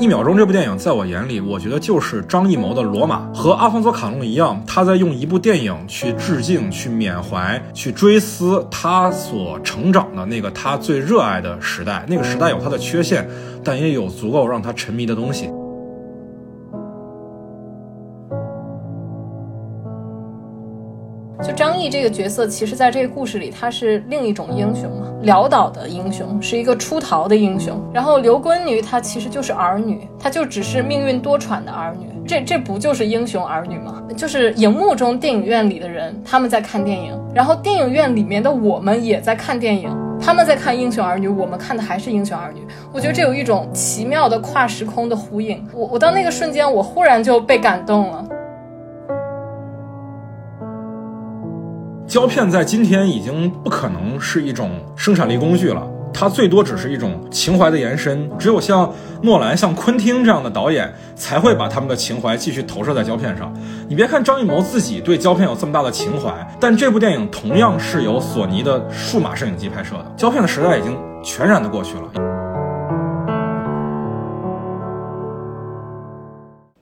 一秒钟这部电影在我眼里，我觉得就是张艺谋的《罗马》，和阿方索卡隆一样，他在用一部电影去致敬、去缅怀、去追思他所成长的那个他最热爱的时代。那个时代有他的缺陷，但也有足够让他沉迷的东西。就张译这个角色，其实在这个故事里，他是另一种英雄嘛，潦倒的英雄，是一个出逃的英雄。然后刘闺女她其实就是儿女，她就只是命运多舛的儿女。这这不就是英雄儿女吗？就是荧幕中电影院里的人，他们在看电影，然后电影院里面的我们也在看电影，他们在看英雄儿女，我们看的还是英雄儿女。我觉得这有一种奇妙的跨时空的呼应。我我到那个瞬间，我忽然就被感动了。胶片在今天已经不可能是一种生产力工具了，它最多只是一种情怀的延伸。只有像诺兰、像昆汀这样的导演，才会把他们的情怀继续投射在胶片上。你别看张艺谋自己对胶片有这么大的情怀，但这部电影同样是由索尼的数码摄影机拍摄的，胶片的时代已经全然的过去了。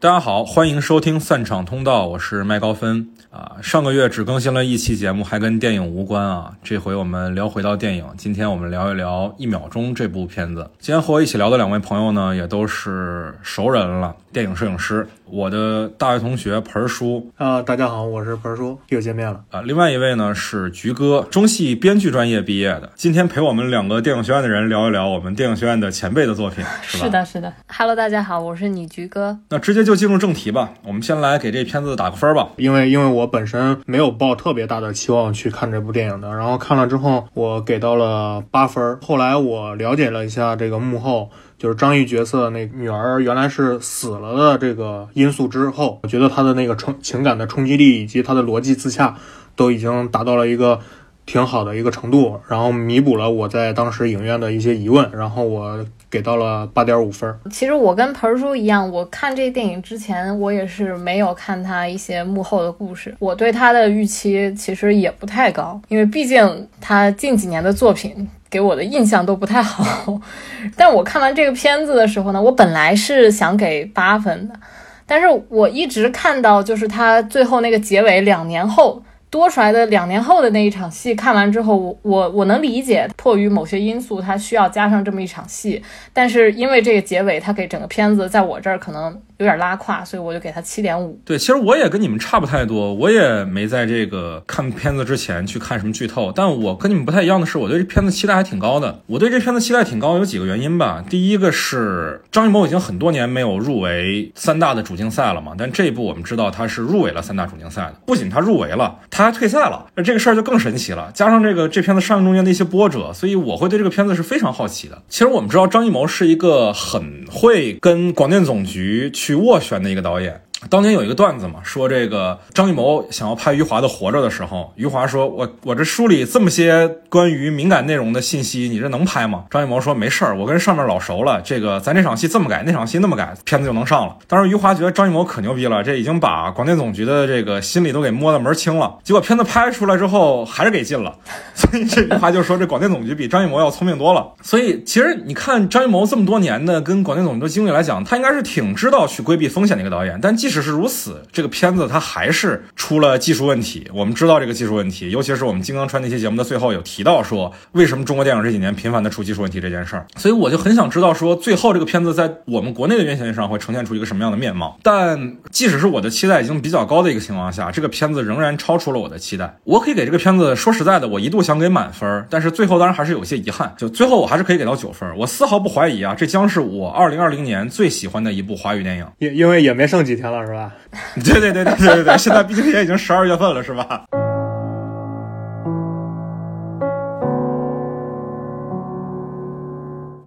大家好，欢迎收听散场通道，我是麦高芬啊。上个月只更新了一期节目，还跟电影无关啊。这回我们聊回到电影，今天我们聊一聊《一秒钟》这部片子。今天和我一起聊的两位朋友呢，也都是熟人了，电影摄影师。我的大学同学盆叔啊，大家好，我是盆叔，又见面了啊。另外一位呢是菊哥，中戏编剧专业毕业的，今天陪我们两个电影学院的人聊一聊我们电影学院的前辈的作品，是吧？是的，是的。Hello，大家好，我是你菊哥。那直接就进入正题吧，我们先来给这片子打个分吧。因为因为我本身没有抱特别大的期望去看这部电影的，然后看了之后我给到了八分。后来我了解了一下这个幕后。就是张译角色那女儿原来是死了的这个因素之后，我觉得他的那个冲情感的冲击力以及他的逻辑自洽，都已经达到了一个挺好的一个程度，然后弥补了我在当时影院的一些疑问，然后我给到了八点五分。其实我跟盆儿叔一样，我看这电影之前，我也是没有看他一些幕后的故事，我对他的预期其实也不太高，因为毕竟他近几年的作品。给我的印象都不太好，但我看完这个片子的时候呢，我本来是想给八分的，但是我一直看到就是他最后那个结尾，两年后多出来的两年后的那一场戏，看完之后，我我我能理解，迫于某些因素，他需要加上这么一场戏，但是因为这个结尾，他给整个片子在我这儿可能。有点拉胯，所以我就给他七点五。对，其实我也跟你们差不太多，我也没在这个看片子之前去看什么剧透。但我跟你们不太一样的是，我对这片子期待还挺高的。我对这片子期待挺高，有几个原因吧。第一个是张艺谋已经很多年没有入围三大的主竞赛了嘛，但这一部我们知道他是入围了三大主竞赛的。不仅他入围了，他还退赛了，那这个事儿就更神奇了。加上这个这片子上映中间的一些波折，所以我会对这个片子是非常好奇的。其实我们知道张艺谋是一个很会跟广电总局去斡旋的一个导演。当年有一个段子嘛，说这个张艺谋想要拍余华的《活着》的时候，余华说：“我我这书里这么些关于敏感内容的信息，你这能拍吗？”张艺谋说：“没事儿，我跟上面老熟了，这个咱这场戏这么改，那场戏那么改，片子就能上了。”当时余华觉得张艺谋可牛逼了，这已经把广电总局的这个心里都给摸得门清了。结果片子拍出来之后还是给禁了，所以这余华就说这广电总局比张艺谋要聪明多了。所以其实你看张艺谋这么多年的跟广电总局的经历来讲，他应该是挺知道去规避风险的一个导演，但即使是如此，这个片子它还是出了技术问题。我们知道这个技术问题，尤其是我们金刚川那期节目的最后有提到说，为什么中国电影这几年频繁的出技术问题这件事儿。所以我就很想知道说，最后这个片子在我们国内的院线上会呈现出一个什么样的面貌。但即使是我的期待已经比较高的一个情况下，这个片子仍然超出了我的期待。我可以给这个片子说实在的，我一度想给满分，但是最后当然还是有些遗憾。就最后我还是可以给到九分。我丝毫不怀疑啊，这将是我二零二零年最喜欢的一部华语电影。因因为也没剩几天了，是吧？对对对对对对对，现在毕竟也已经十二月份了，是吧？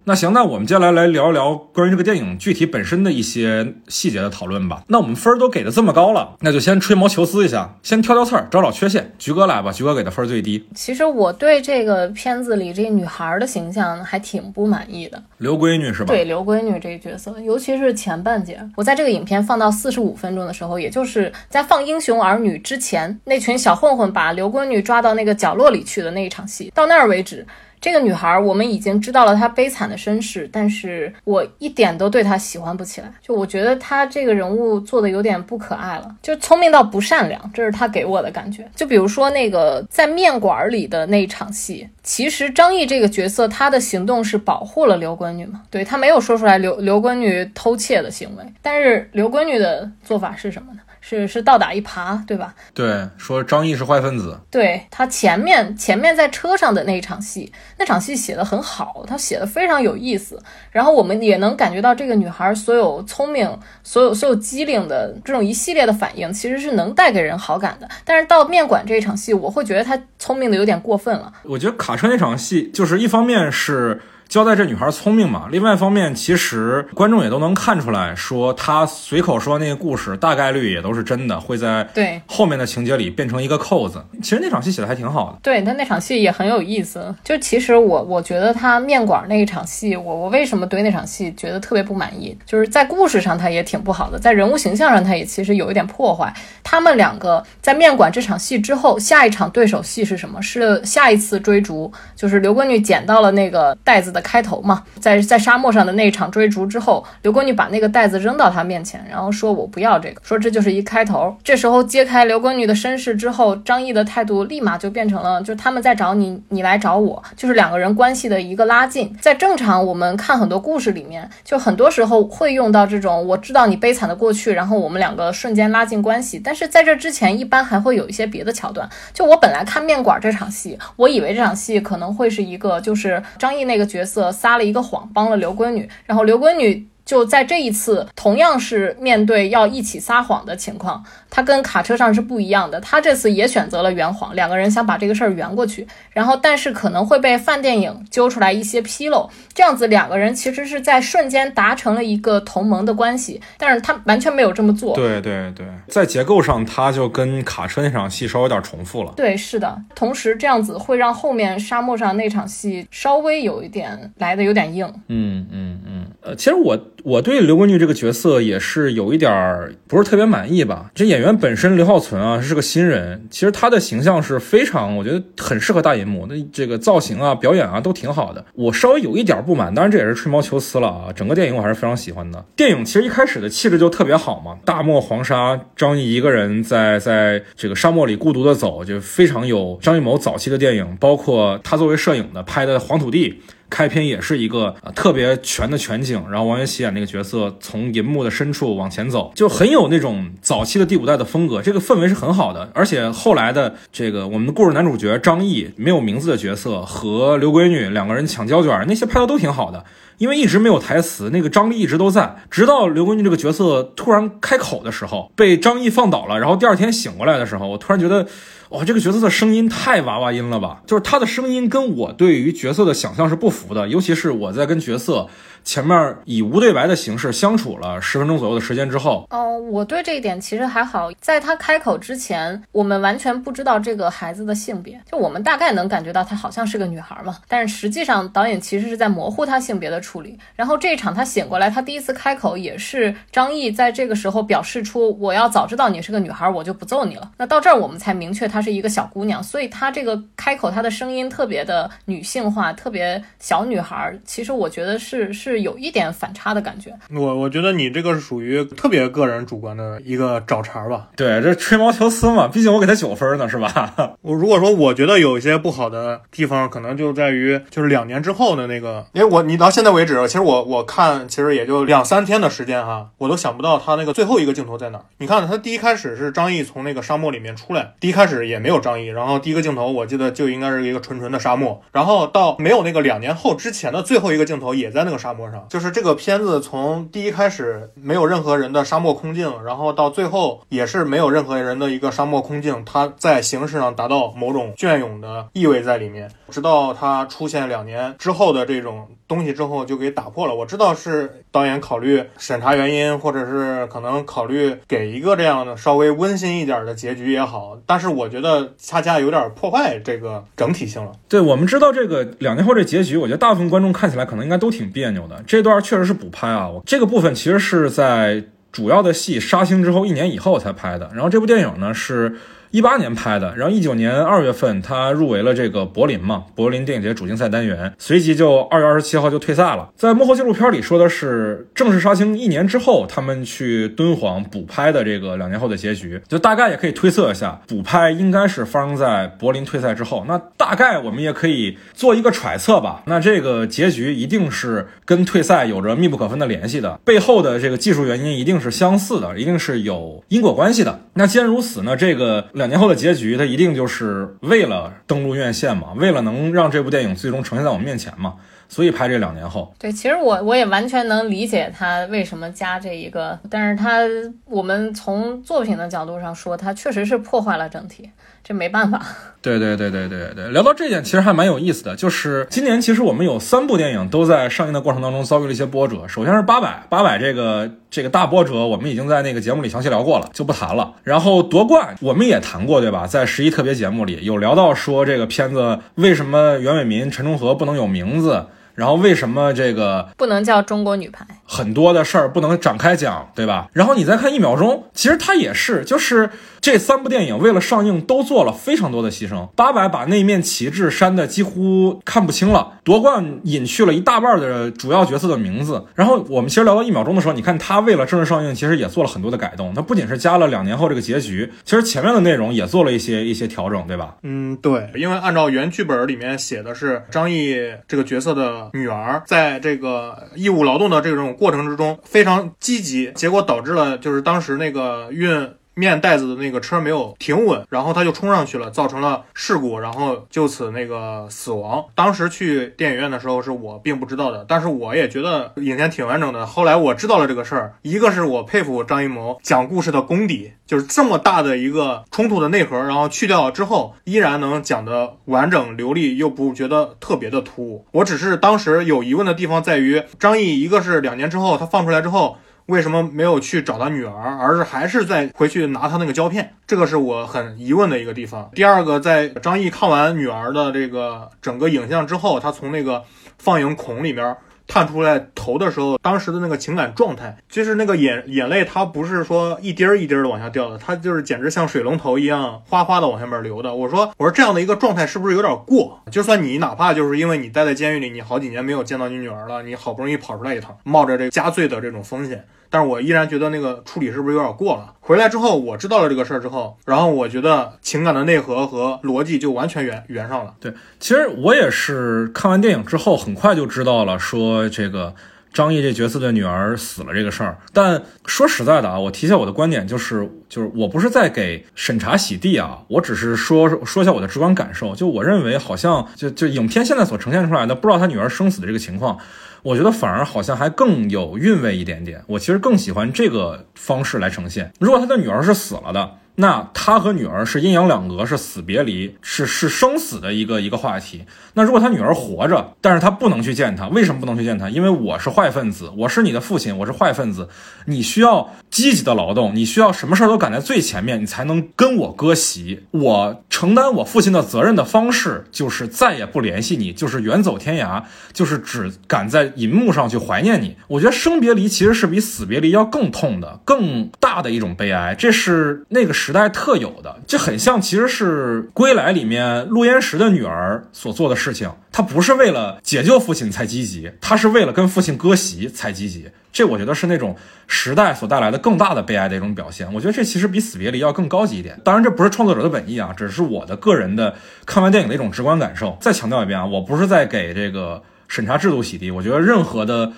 那行，那我们接下来来聊一聊关于这个电影具体本身的一些细节的讨论吧。那我们分儿都给的这么高了，那就先吹毛求疵一下，先挑挑刺儿，找找缺陷。菊哥来吧，菊哥给的分儿最低。其实我对这个片子里这女孩的形象还挺不满意的，刘闺女是吧？对，刘闺女这个角色，尤其是前半截，我在这个影片放到四十五分钟的时候，也就是在放《英雄儿女》之前，那群小混混把刘闺女抓到那个角落里去的那一场戏，到那儿为止。这个女孩，我们已经知道了她悲惨的身世，但是我一点都对她喜欢不起来。就我觉得她这个人物做的有点不可爱了，就聪明到不善良，这是她给我的感觉。就比如说那个在面馆里的那一场戏，其实张译这个角色他的行动是保护了刘闺女嘛？对他没有说出来刘刘闺女偷窃的行为，但是刘闺女的做法是什么呢？是是倒打一耙，对吧？对，说张译是坏分子。对他前面前面在车上的那一场戏，那场戏写的很好，他写的非常有意思。然后我们也能感觉到这个女孩所有聪明、所有所有机灵的这种一系列的反应，其实是能带给人好感的。但是到面馆这一场戏，我会觉得她聪明的有点过分了。我觉得卡车那场戏，就是一方面是。交代这女孩聪明嘛？另外一方面，其实观众也都能看出来，说她随口说那个故事，大概率也都是真的，会在对后面的情节里变成一个扣子。其实那场戏写的还挺好的，对但那场戏也很有意思。就其实我我觉得她面馆那一场戏，我我为什么对那场戏觉得特别不满意？就是在故事上他也挺不好的，在人物形象上他也其实有一点破坏。他们两个在面馆这场戏之后，下一场对手戏是什么？是下一次追逐，就是刘闺女捡到了那个袋子的。开头嘛，在在沙漠上的那一场追逐之后，刘闺女把那个袋子扔到他面前，然后说：“我不要这个。”说这就是一开头。这时候揭开刘闺女的身世之后，张译的态度立马就变成了：就他们在找你，你来找我，就是两个人关系的一个拉近。在正常我们看很多故事里面，就很多时候会用到这种我知道你悲惨的过去，然后我们两个瞬间拉近关系。但是在这之前，一般还会有一些别的桥段。就我本来看面馆这场戏，我以为这场戏可能会是一个就是张译那个角角。色撒了一个谎，帮了刘闺女，然后刘闺女。就在这一次，同样是面对要一起撒谎的情况，他跟卡车上是不一样的。他这次也选择了圆谎，两个人想把这个事儿圆过去。然后，但是可能会被范电影揪出来一些纰漏，这样子两个人其实是在瞬间达成了一个同盟的关系。但是他完全没有这么做。对对对，在结构上，他就跟卡车那场戏稍微有点重复了。对，是的。同时，这样子会让后面沙漠上那场戏稍微有一点来的有点硬。嗯嗯嗯。呃，其实我。我对刘闺女这个角色也是有一点儿不是特别满意吧。这演员本身刘浩存啊是个新人，其实他的形象是非常，我觉得很适合大银幕。那这个造型啊、表演啊都挺好的。我稍微有一点不满，当然这也是吹毛求疵了啊。整个电影我还是非常喜欢的。电影其实一开始的气质就特别好嘛，大漠黄沙，张译一个人在在这个沙漠里孤独的走，就非常有张艺谋早期的电影，包括他作为摄影的拍的《黄土地》。开篇也是一个特别全的全景，然后王源喜演那个角色从银幕的深处往前走，就很有那种早期的第五代的风格，这个氛围是很好的。而且后来的这个我们的故事男主角张译没有名字的角色和刘闺女两个人抢胶卷，那些拍的都挺好的，因为一直没有台词，那个张力一直都在，直到刘闺女这个角色突然开口的时候，被张译放倒了，然后第二天醒过来的时候，我突然觉得。哇，这个角色的声音太娃娃音了吧！就是他的声音跟我对于角色的想象是不符的，尤其是我在跟角色。前面以无对白的形式相处了十分钟左右的时间之后，哦，我对这一点其实还好。在他开口之前，我们完全不知道这个孩子的性别，就我们大概能感觉到她好像是个女孩嘛。但是实际上，导演其实是在模糊她性别的处理。然后这一场他醒过来，他第一次开口也是张译在这个时候表示出我要早知道你是个女孩，我就不揍你了。那到这儿我们才明确她是一个小姑娘，所以她这个开口，她的声音特别的女性化，特别小女孩。其实我觉得是是。是有一点反差的感觉。我我觉得你这个是属于特别个人主观的一个找茬吧。对，这吹毛求疵嘛，毕竟我给他九分呢，是吧？我如果说我觉得有一些不好的地方，可能就在于就是两年之后的那个，因为我你到现在为止，其实我我看其实也就两三天的时间哈，我都想不到他那个最后一个镜头在哪。你看他第一开始是张译从那个沙漠里面出来，第一开始也没有张译，然后第一个镜头我记得就应该是一个纯纯的沙漠，然后到没有那个两年后之前的最后一个镜头也在那个沙漠。上就是这个片子从第一开始没有任何人的沙漠空镜，然后到最后也是没有任何人的一个沙漠空镜，它在形式上达到某种隽永的意味在里面。直到它出现两年之后的这种东西之后，就给打破了。我知道是导演考虑审查原因，或者是可能考虑给一个这样的稍微温馨一点的结局也好，但是我觉得恰恰有点破坏这个整体性了。对我们知道这个两年后这结局，我觉得大部分观众看起来可能应该都挺别扭的。这段确实是补拍啊，这个部分其实是在主要的戏杀青之后一年以后才拍的。然后这部电影呢是一八年拍的，然后一九年二月份他入围了这个柏林嘛，柏林电影节主竞赛单元，随即就二月二十七号就退赛了。在幕后纪录片里说的是，正式杀青一年之后，他们去敦煌补拍的这个两年后的结局，就大概也可以推测一下，补拍应该是发生在柏林退赛之后。那大概我们也可以做一个揣测吧，那这个结局一定是跟退赛有着密不可分的联系的，背后的这个技术原因一定是相似的，一定是有因果关系的。那既然如此呢，这个两年后的结局，它一定就是为了登陆院线嘛，为了能让这部电影最终呈现在我们面前嘛。所以拍这两年后，对，其实我我也完全能理解他为什么加这一个，但是他我们从作品的角度上说，他确实是破坏了整体，这没办法。对对对对对对，聊到这点其实还蛮有意思的，就是今年其实我们有三部电影都在上映的过程当中遭遇了一些波折。首先是八百八百这个这个大波折，我们已经在那个节目里详细聊过了，就不谈了。然后夺冠我们也谈过，对吧？在十一特别节目里有聊到说这个片子为什么袁伟民、陈忠和不能有名字。然后为什么这个不能叫中国女排？很多的事儿不能展开讲，对吧？然后你再看一秒钟，其实它也是，就是这三部电影为了上映都做了非常多的牺牲。八百把那面旗帜删的几乎看不清了，夺冠隐去了一大半的主要角色的名字。然后我们其实聊到一秒钟的时候，你看他为了正式上映，其实也做了很多的改动。他不仅是加了两年后这个结局，其实前面的内容也做了一些一些调整，对吧？嗯，对，因为按照原剧本里面写的是张译这个角色的女儿，在这个义务劳动的这种过程之中非常积极，结果导致了就是当时那个运。面袋子的那个车没有停稳，然后他就冲上去了，造成了事故，然后就此那个死亡。当时去电影院的时候是我并不知道的，但是我也觉得影片挺完整的。后来我知道了这个事儿，一个是我佩服张艺谋讲故事的功底，就是这么大的一个冲突的内核，然后去掉之后依然能讲得完整流利，又不觉得特别的突兀。我只是当时有疑问的地方在于，张译一个是两年之后他放出来之后。为什么没有去找他女儿，而是还是在回去拿他那个胶片？这个是我很疑问的一个地方。第二个，在张译看完女儿的这个整个影像之后，他从那个放映孔里面。看出来头的时候，当时的那个情感状态，就是那个眼眼泪，它不是说一滴儿一滴儿的往下掉的，它就是简直像水龙头一样哗哗的往下面流的。我说，我说这样的一个状态是不是有点过？就算你哪怕就是因为你待在监狱里，你好几年没有见到你女儿了，你好不容易跑出来一趟，冒着这个加罪的这种风险。但是我依然觉得那个处理是不是有点过了？回来之后，我知道了这个事儿之后，然后我觉得情感的内核和逻辑就完全圆圆上了。对，其实我也是看完电影之后，很快就知道了，说这个张译这角色的女儿死了这个事儿。但说实在的啊，我提一下我的观点，就是就是我不是在给审查洗地啊，我只是说 说一下我的直观感受。就我认为，好像就就影片现在所呈现出来的，不知道他女儿生死的这个情况。我觉得反而好像还更有韵味一点点。我其实更喜欢这个方式来呈现。如果他的女儿是死了的。那他和女儿是阴阳两隔，是死别离，是是生死的一个一个话题。那如果他女儿活着，但是他不能去见他，为什么不能去见他？因为我是坏分子，我是你的父亲，我是坏分子。你需要积极的劳动，你需要什么事儿都赶在最前面，你才能跟我割席。我承担我父亲的责任的方式，就是再也不联系你，就是远走天涯，就是只赶在银幕上去怀念你。我觉得生别离其实是比死别离要更痛的、更大的一种悲哀。这是那个。时代特有的，这很像，其实是《归来》里面陆焉识的女儿所做的事情。她不是为了解救父亲才积极，她是为了跟父亲割席才积极。这我觉得是那种时代所带来的更大的悲哀的一种表现。我觉得这其实比死别离要更高级一点。当然，这不是创作者的本意啊，只是我的个人的看完电影的一种直观感受。再强调一遍啊，我不是在给这个审查制度洗地。我觉得任何的。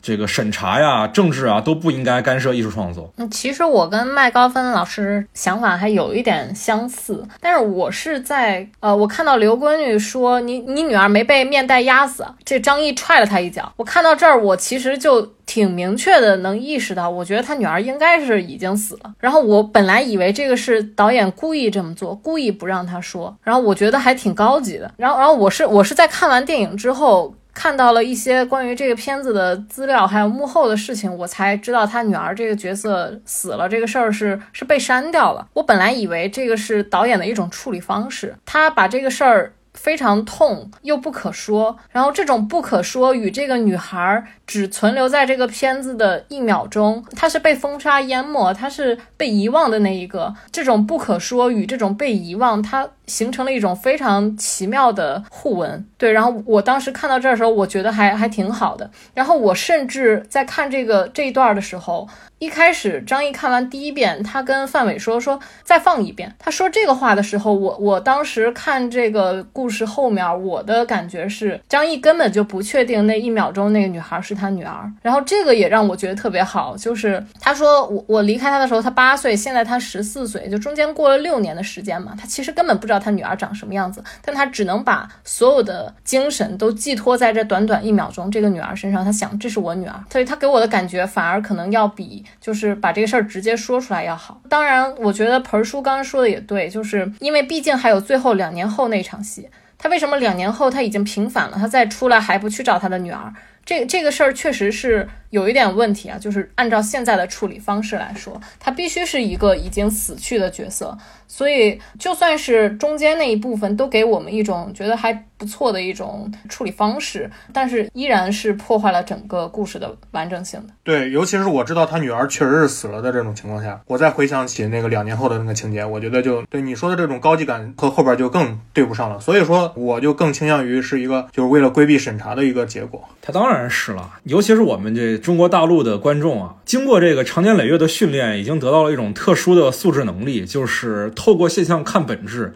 这个审查呀、政治啊都不应该干涉艺术创作。嗯，其实我跟麦高芬老师想法还有一点相似，但是我是在呃，我看到刘闺女说你你女儿没被面带压死，这张译踹了她一脚。我看到这儿，我其实就挺明确的能意识到，我觉得他女儿应该是已经死了。然后我本来以为这个是导演故意这么做，故意不让他说。然后我觉得还挺高级的。然后然后我是我是在看完电影之后。看到了一些关于这个片子的资料，还有幕后的事情，我才知道他女儿这个角色死了这个事儿是是被删掉了。我本来以为这个是导演的一种处理方式，他把这个事儿非常痛又不可说，然后这种不可说与这个女孩只存留在这个片子的一秒钟，她是被风沙淹没，她是被遗忘的那一个。这种不可说与这种被遗忘，它形成了一种非常奇妙的互文。对，然后我当时看到这儿的时候，我觉得还还挺好的。然后我甚至在看这个这一段的时候。一开始，张译看完第一遍，他跟范伟说：“说再放一遍。”他说这个话的时候，我我当时看这个故事后面，我的感觉是张译根本就不确定那一秒钟那个女孩是他女儿。然后这个也让我觉得特别好，就是他说我我离开他的时候他八岁，现在他十四岁，就中间过了六年的时间嘛，他其实根本不知道他女儿长什么样子，但他只能把所有的精神都寄托在这短短一秒钟这个女儿身上。他想这是我女儿，所以他给我的感觉反而可能要比。就是把这个事儿直接说出来要好。当然，我觉得盆儿叔刚刚说的也对，就是因为毕竟还有最后两年后那场戏。他为什么两年后他已经平反了，他再出来还不去找他的女儿？这这个事儿确实是。有一点问题啊，就是按照现在的处理方式来说，他必须是一个已经死去的角色，所以就算是中间那一部分都给我们一种觉得还不错的一种处理方式，但是依然是破坏了整个故事的完整性的。对，尤其是我知道他女儿确实是死了的这种情况下，我再回想起那个两年后的那个情节，我觉得就对你说的这种高级感和后边就更对不上了。所以说，我就更倾向于是一个就是为了规避审查的一个结果。他当然是了，尤其是我们这。中国大陆的观众啊，经过这个长年累月的训练，已经得到了一种特殊的素质能力，就是透过现象 看本质，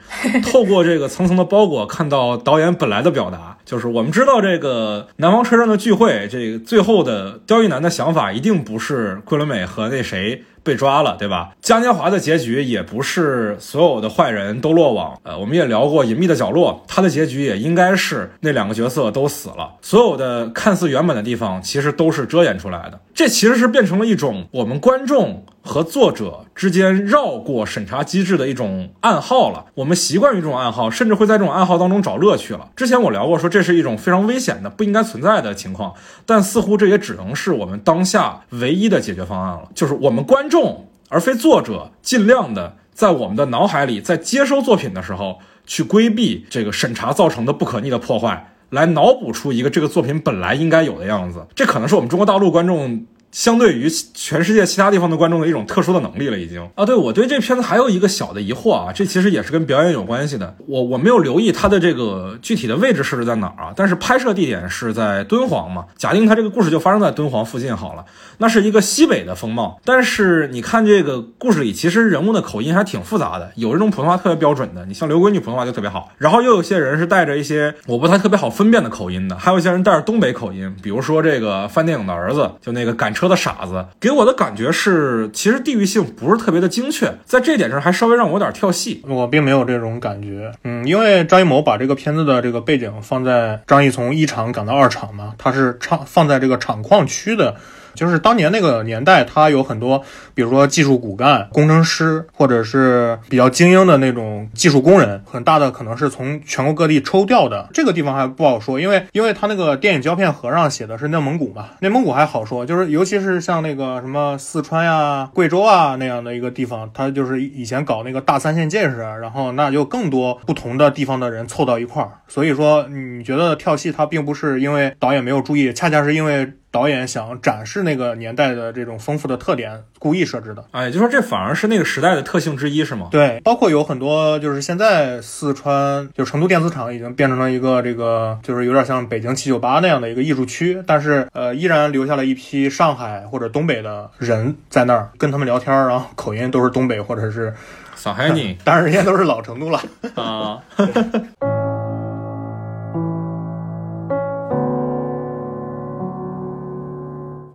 透过这个层层的包裹看到导演本来的表达。就是我们知道这个南方车站的聚会，这个最后的刁亦男的想法一定不是桂纶镁和那谁。被抓了，对吧？嘉年华的结局也不是所有的坏人都落网。呃，我们也聊过《隐秘的角落》，它的结局也应该是那两个角色都死了。所有的看似圆满的地方，其实都是遮掩出来的。这其实是变成了一种我们观众。和作者之间绕过审查机制的一种暗号了，我们习惯于这种暗号，甚至会在这种暗号当中找乐趣了。之前我聊过，说这是一种非常危险的、不应该存在的情况，但似乎这也只能是我们当下唯一的解决方案了，就是我们观众而非作者，尽量的在我们的脑海里，在接收作品的时候，去规避这个审查造成的不可逆的破坏，来脑补出一个这个作品本来应该有的样子。这可能是我们中国大陆观众。相对于全世界其他地方的观众的一种特殊的能力了，已经啊，对我对这片子还有一个小的疑惑啊，这其实也是跟表演有关系的。我我没有留意它的这个具体的位置设置在哪儿啊，但是拍摄地点是在敦煌嘛，假定它这个故事就发生在敦煌附近好了，那是一个西北的风貌。但是你看这个故事里，其实人物的口音还挺复杂的，有这种普通话特别标准的，你像刘闺女普通话就特别好，然后又有些人是带着一些我不太特别好分辨的口音的，还有一些人带着东北口音，比如说这个范电影的儿子，就那个赶车。说的傻子给我的感觉是，其实地域性不是特别的精确，在这点上还稍微让我有点跳戏。我并没有这种感觉，嗯，因为张艺谋把这个片子的这个背景放在张译从一厂赶到二厂嘛，他是唱放在这个厂矿区的。就是当年那个年代，他有很多，比如说技术骨干、工程师，或者是比较精英的那种技术工人，很大的可能是从全国各地抽调的。这个地方还不好说，因为因为他那个电影胶片盒上写的是内蒙古嘛，内蒙古还好说，就是尤其是像那个什么四川呀、贵州啊那样的一个地方，他就是以前搞那个大三线建设，然后那就更多不同的地方的人凑到一块儿。所以说，你觉得跳戏，他并不是因为导演没有注意，恰恰是因为。导演想展示那个年代的这种丰富的特点，故意设置的。哎，就说这反而是那个时代的特性之一，是吗？对，包括有很多，就是现在四川，就成都电子厂已经变成了一个这个，就是有点像北京七九八那样的一个艺术区，但是呃，依然留下了一批上海或者东北的人在那儿，跟他们聊天，然后口音都是东北或者是上海人，当然人家都是老成都了啊。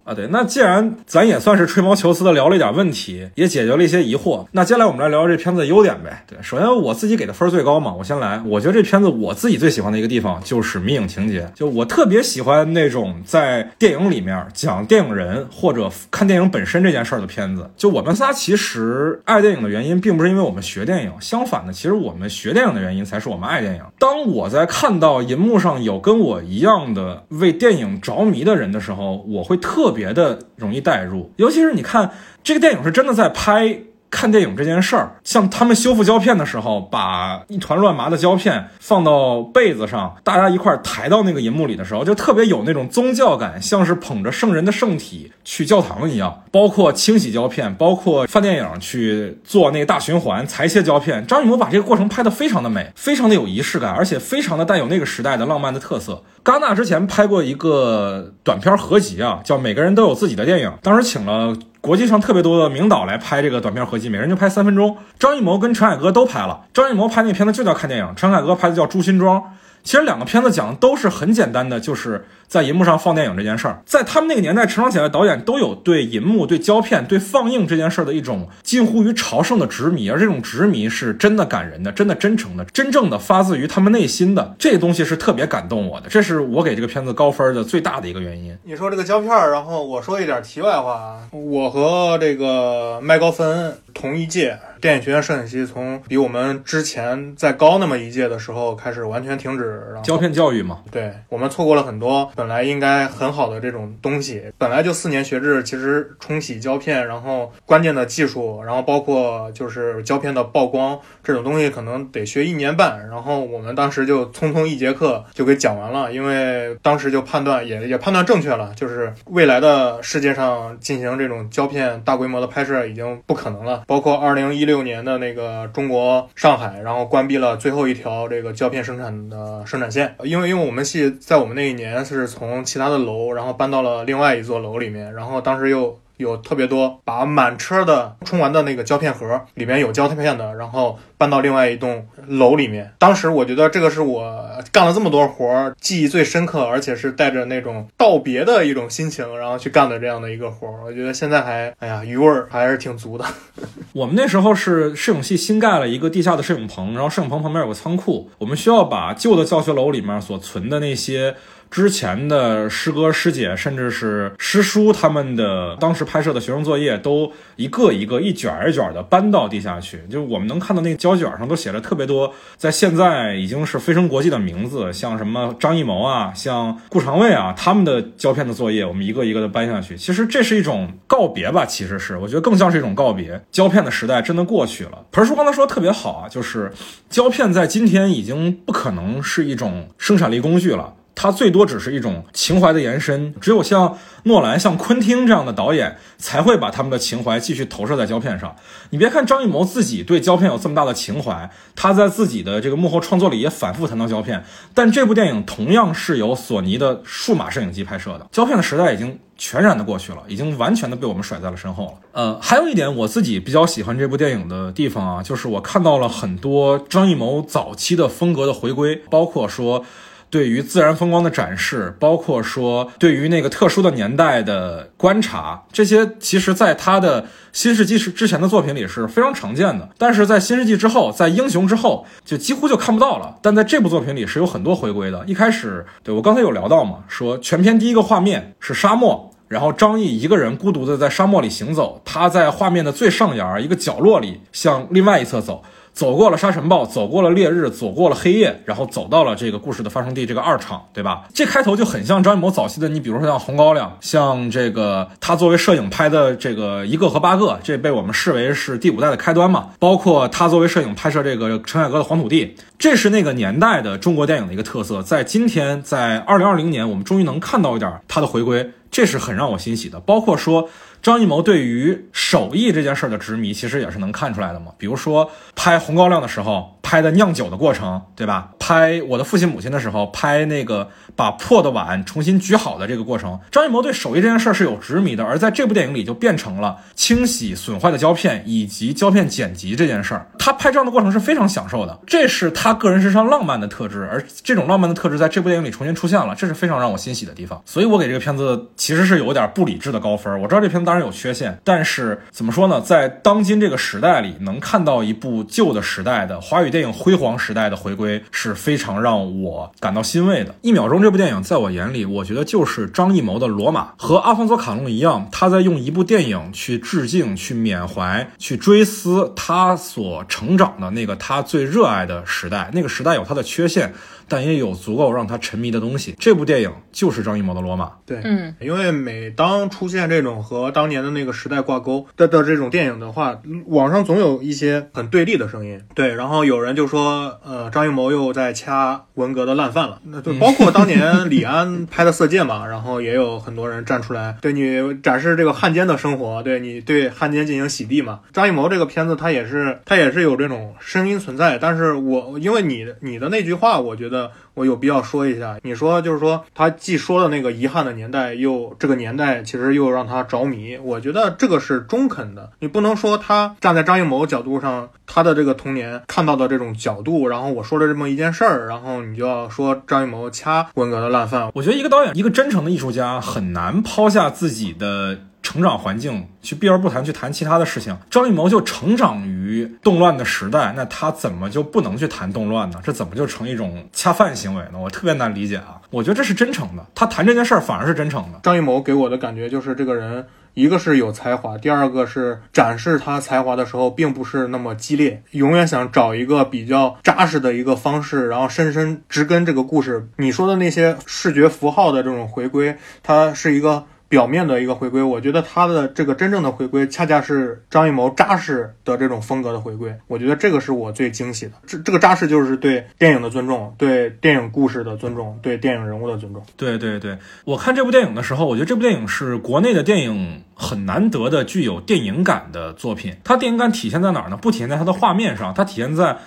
啊，对，那既然咱也算是吹毛求疵的聊了一点问题，也解决了一些疑惑，那接下来我们来聊聊这片子的优点呗。对，首先我自己给的分最高嘛，我先来。我觉得这片子我自己最喜欢的一个地方就是迷影情节，就我特别喜欢那种在电影里面讲电影人或者看电影本身这件事儿的片子。就我们仨其实爱电影的原因，并不是因为我们学电影，相反的，其实我们学电影的原因才是我们爱电影。当我在看到银幕上有跟我一样的为电影着迷的人的时候，我会特。别的容易代入，尤其是你看这个电影是真的在拍看电影这件事儿，像他们修复胶片的时候，把一团乱麻的胶片放到被子上，大家一块儿抬到那个银幕里的时候，就特别有那种宗教感，像是捧着圣人的圣体去教堂一样。包括清洗胶片，包括放电影去做那个大循环裁切胶片，张艺谋把这个过程拍得非常的美，非常的有仪式感，而且非常的带有那个时代的浪漫的特色。戛纳之前拍过一个短片合集啊，叫《每个人都有自己的电影》，当时请了。国际上特别多的名导来拍这个短片合集，每人就拍三分钟。张艺谋跟陈凯歌都拍了，张艺谋拍那片子就叫看电影，陈凯歌拍的叫朱新庄。其实两个片子讲的都是很简单的，就是在银幕上放电影这件事儿。在他们那个年代成长起来的导演都有对银幕、对胶片、对放映这件事儿的一种近乎于朝圣的执迷，而这种执迷是真的感人的、真的真诚的、真正的发自于他们内心的。这东西是特别感动我的，这是我给这个片子高分的最大的一个原因。你说这个胶片儿，然后我说一点题外话啊，我和这个麦高芬同一届。电影学院摄影系从比我们之前再高那么一届的时候开始完全停止胶片教育嘛？对，我们错过了很多本来应该很好的这种东西。本来就四年学制，其实冲洗胶片，然后关键的技术，然后包括就是胶片的曝光这种东西，可能得学一年半。然后我们当时就匆匆一节课就给讲完了，因为当时就判断 也也判断正确了，就是未来的世界上进行这种胶片大规模的拍摄已经不可能了。包括二零一。六六年的那个中国上海，然后关闭了最后一条这个胶片生产的生产线，因为因为我们系在我们那一年是从其他的楼，然后搬到了另外一座楼里面，然后当时又。有特别多，把满车的冲完的那个胶片盒里面有胶片的，然后搬到另外一栋楼里面。当时我觉得这个是我干了这么多活儿，记忆最深刻，而且是带着那种道别的一种心情，然后去干的这样的一个活儿。我觉得现在还，哎呀，余味儿还是挺足的。我们那时候是摄影系新盖了一个地下的摄影棚，然后摄影棚旁边有个仓库，我们需要把旧的教学楼里面所存的那些。之前的师哥师姐，甚至是师叔，他们的当时拍摄的学生作业，都一个一个、一卷一卷的搬到地下去。就我们能看到那个胶卷上都写了特别多，在现在已经是飞升国际的名字，像什么张艺谋啊，像顾长卫啊，他们的胶片的作业，我们一个一个的搬下去。其实这是一种告别吧，其实是我觉得更像是一种告别。胶片的时代真的过去了。盆叔刚才说的特别好啊，就是胶片在今天已经不可能是一种生产力工具了。它最多只是一种情怀的延伸，只有像诺兰、像昆汀这样的导演才会把他们的情怀继续投射在胶片上。你别看张艺谋自己对胶片有这么大的情怀，他在自己的这个幕后创作里也反复谈到胶片，但这部电影同样是由索尼的数码摄影机拍摄的。胶片的时代已经全然的过去了，已经完全的被我们甩在了身后了。呃，还有一点我自己比较喜欢这部电影的地方啊，就是我看到了很多张艺谋早期的风格的回归，包括说。对于自然风光的展示，包括说对于那个特殊的年代的观察，这些其实在他的新世纪之之前的作品里是非常常见的，但是在新世纪之后，在英雄之后就几乎就看不到了。但在这部作品里是有很多回归的。一开始，对我刚才有聊到嘛，说全片第一个画面是沙漠，然后张译一个人孤独的在沙漠里行走，他在画面的最上沿一个角落里向另外一侧走。走过了沙尘暴，走过了烈日，走过了黑夜，然后走到了这个故事的发生地，这个二厂，对吧？这开头就很像张艺谋早期的，你比如说像《红高粱》，像这个他作为摄影拍的这个一个和八个，这被我们视为是第五代的开端嘛。包括他作为摄影拍摄这个陈凯歌的《黄土地》，这是那个年代的中国电影的一个特色。在今天，在二零二零年，我们终于能看到一点他的回归，这是很让我欣喜的。包括说。张艺谋对于手艺这件事儿的执迷，其实也是能看出来的嘛。比如说拍《红高粱》的时候，拍的酿酒的过程，对吧？拍《我的父亲母亲》的时候，拍那个把破的碗重新举好的这个过程，张艺谋对手艺这件事儿是有执迷的。而在这部电影里，就变成了清洗损坏的胶片以及胶片剪辑这件事儿。他拍这样的过程是非常享受的，这是他个人身上浪漫的特质。而这种浪漫的特质在这部电影里重新出现了，这是非常让我欣喜的地方。所以我给这个片子其实是有点不理智的高分。我知道这片子当然有缺陷，但是怎么说呢？在当今这个时代里，能看到一部旧的时代的华语电影辉煌时代的回归，是非常让我感到欣慰的。一秒钟这部电影在我眼里，我觉得就是张艺谋的《罗马》，和阿方索卡隆一样，他在用一部电影去致敬、去缅怀、去追思他所成长的那个他最热爱的时代。那个时代有他的缺陷。但也有足够让他沉迷的东西。这部电影就是张艺谋的《罗马》。对，嗯，因为每当出现这种和当年的那个时代挂钩的的这种电影的话，网上总有一些很对立的声音。对，然后有人就说，呃，张艺谋又在掐文革的烂饭了。那就包括当年李安拍的《色戒》嘛，然后也有很多人站出来对你展示这个汉奸的生活，对你对汉奸进行洗地嘛。张艺谋这个片子，他也是他也是有这种声音存在，但是我因为你你的那句话，我觉得我有必要说一下。你说就是说他既说了那个遗憾的年代，又这个年代其实又让他着迷，我觉得这个是中肯的。你不能说他站在张艺谋角度上，他的这个童年看到的这种角度，然后我说了这么一件事儿，然后你就要说张艺谋掐文革的烂饭。我觉得一个导演，一个真诚的艺术家，很难抛下自己的成长环境去避而不谈，去谈其他的事情。张艺谋就成长于动乱的时代，那他怎么就不能去谈动乱呢？这怎么就成一种恰饭行为呢？我特别难理解啊！我觉得这是真诚的，他谈这件事儿反而是真诚的。张艺谋给我的感觉就是这个人。一个是有才华，第二个是展示他才华的时候并不是那么激烈，永远想找一个比较扎实的一个方式，然后深深植根这个故事。你说的那些视觉符号的这种回归，它是一个。表面的一个回归，我觉得他的这个真正的回归，恰恰是张艺谋扎实的这种风格的回归。我觉得这个是我最惊喜的。这这个扎实就是对电影的尊重，对电影故事的尊重，对电影人物的尊重。对对对，我看这部电影的时候，我觉得这部电影是国内的电影很难得的具有电影感的作品。它电影感体现在哪儿呢？不体现在它的画面上，它体现在。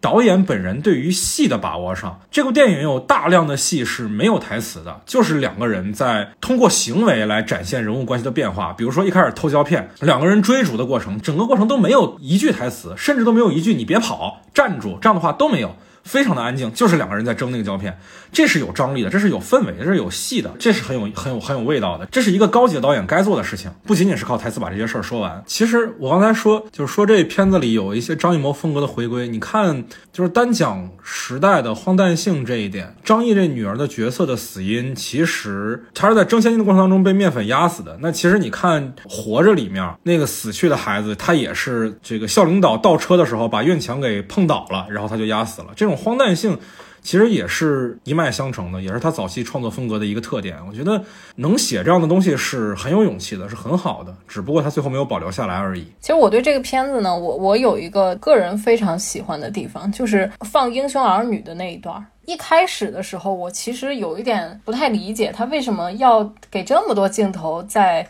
导演本人对于戏的把握上，这部电影有大量的戏是没有台词的，就是两个人在通过行为来展现人物关系的变化。比如说一开始偷胶片，两个人追逐的过程，整个过程都没有一句台词，甚至都没有一句“你别跑，站住”这样的话都没有。非常的安静，就是两个人在争那个胶片，这是有张力的，这是有氛围，这是有戏的，这是很有很有很有味道的，这是一个高级的导演该做的事情，不仅仅是靠台词把这些事儿说完。其实我刚才说，就是说这片子里有一些张艺谋风格的回归，你看，就是单讲时代的荒诞性这一点，张译这女儿的角色的死因，其实她是在争先机的过程当中被面粉压死的。那其实你看《活着》里面那个死去的孩子，他也是这个校领导倒车的时候把院墙给碰倒了，然后他就压死了。这种。荒诞性其实也是一脉相承的，也是他早期创作风格的一个特点。我觉得能写这样的东西是很有勇气的，是很好的。只不过他最后没有保留下来而已。其实我对这个片子呢，我我有一个个人非常喜欢的地方，就是放英雄儿女的那一段。一开始的时候，我其实有一点不太理解他为什么要给这么多镜头在，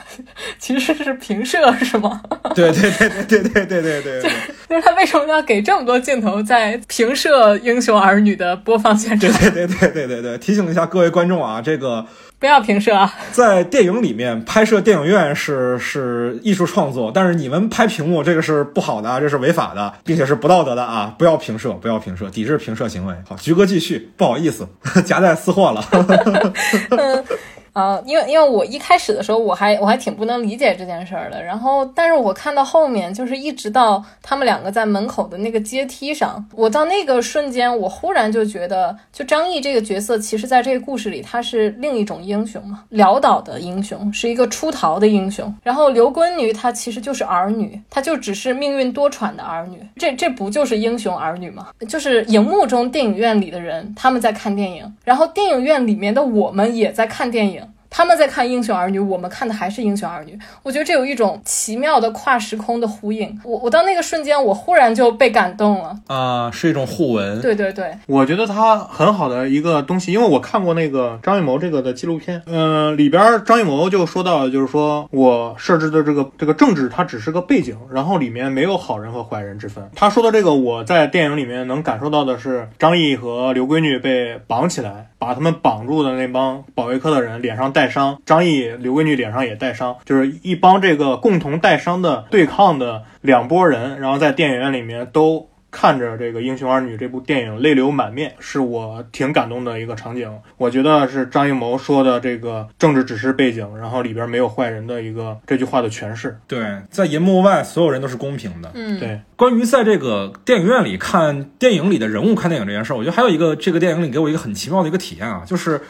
其实是平射是吗？对对对对对对对对对，就是他为什么要给这么多镜头在平射英雄儿女的播放现场？对对对对对对对，提醒一下各位观众啊，这个。不要平射啊！在电影里面拍摄电影院是是艺术创作，但是你们拍屏幕这个是不好的啊，这是违法的，并且是不道德的啊！不要平射，不要平射，抵制平射行为。好，菊哥继续，不好意思，夹带私货了。啊，因为因为我一开始的时候我还我还挺不能理解这件事儿的，然后但是我看到后面，就是一直到他们两个在门口的那个阶梯上，我到那个瞬间，我忽然就觉得，就张译这个角色，其实在这个故事里他是另一种英雄嘛，潦倒的英雄，是一个出逃的英雄。然后刘闺女她其实就是儿女，她就只是命运多舛的儿女，这这不就是英雄儿女吗？就是荧幕中电影院里的人他们在看电影，然后电影院里面的我们也在看电影。他们在看《英雄儿女》，我们看的还是《英雄儿女》。我觉得这有一种奇妙的跨时空的呼应。我我到那个瞬间，我忽然就被感动了啊，是一种互文。对对对，我觉得它很好的一个东西，因为我看过那个张艺谋这个的纪录片，嗯，里边张艺谋就说到，就是说我设置的这个这个政治，它只是个背景，然后里面没有好人和坏人之分。他说的这个，我在电影里面能感受到的是，张译和刘闺女被绑起来，把他们绑住的那帮保卫科的人脸上带。伤，张译、刘闺女脸上也带伤，就是一帮这个共同带伤的对抗的两拨人，然后在电影院里面都看着这个《英雄儿女》这部电影，泪流满面，是我挺感动的一个场景。我觉得是张艺谋说的这个政治只是背景，然后里边没有坏人的一个这句话的诠释。对，在银幕外，所有人都是公平的。嗯，对。关于在这个电影院里看电影里的人物看电影这件事儿，我觉得还有一个这个电影里给我一个很奇妙的一个体验啊，就是。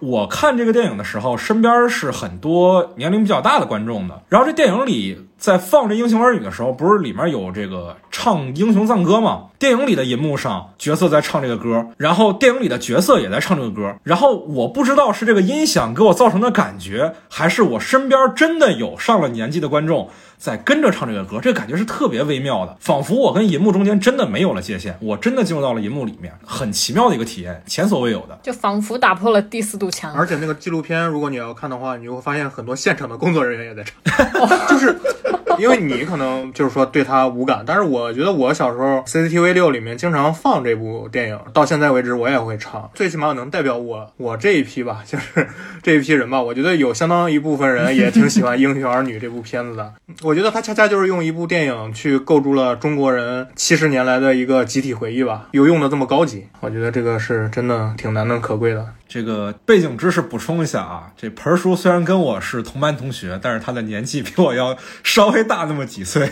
我看这个电影的时候，身边是很多年龄比较大的观众的。然后这电影里在放这《英雄儿女》的时候，不是里面有这个唱英雄赞歌吗？电影里的银幕上角色在唱这个歌，然后电影里的角色也在唱这个歌，然后我不知道是这个音响给我造成的感觉，还是我身边真的有上了年纪的观众。在跟着唱这个歌，这感觉是特别微妙的，仿佛我跟银幕中间真的没有了界限，我真的进入到了银幕里面，很奇妙的一个体验，前所未有的，就仿佛打破了第四堵墙。而且那个纪录片，如果你要看的话，你就会发现很多现场的工作人员也在唱，就是因为你可能就是说对他无感，但是我觉得我小时候 CCTV 六里面经常放这部电影，到现在为止我也会唱，最起码能代表我我这一批吧，就是这一批人吧，我觉得有相当一部分人也挺喜欢《英雄儿女》这部片子的。我觉得他恰恰就是用一部电影去构筑了中国人七十年来的一个集体回忆吧，又用的这么高级，我觉得这个是真的挺难能可贵的。这个背景知识补充一下啊，这盆叔虽然跟我是同班同学，但是他的年纪比我要稍微大那么几岁。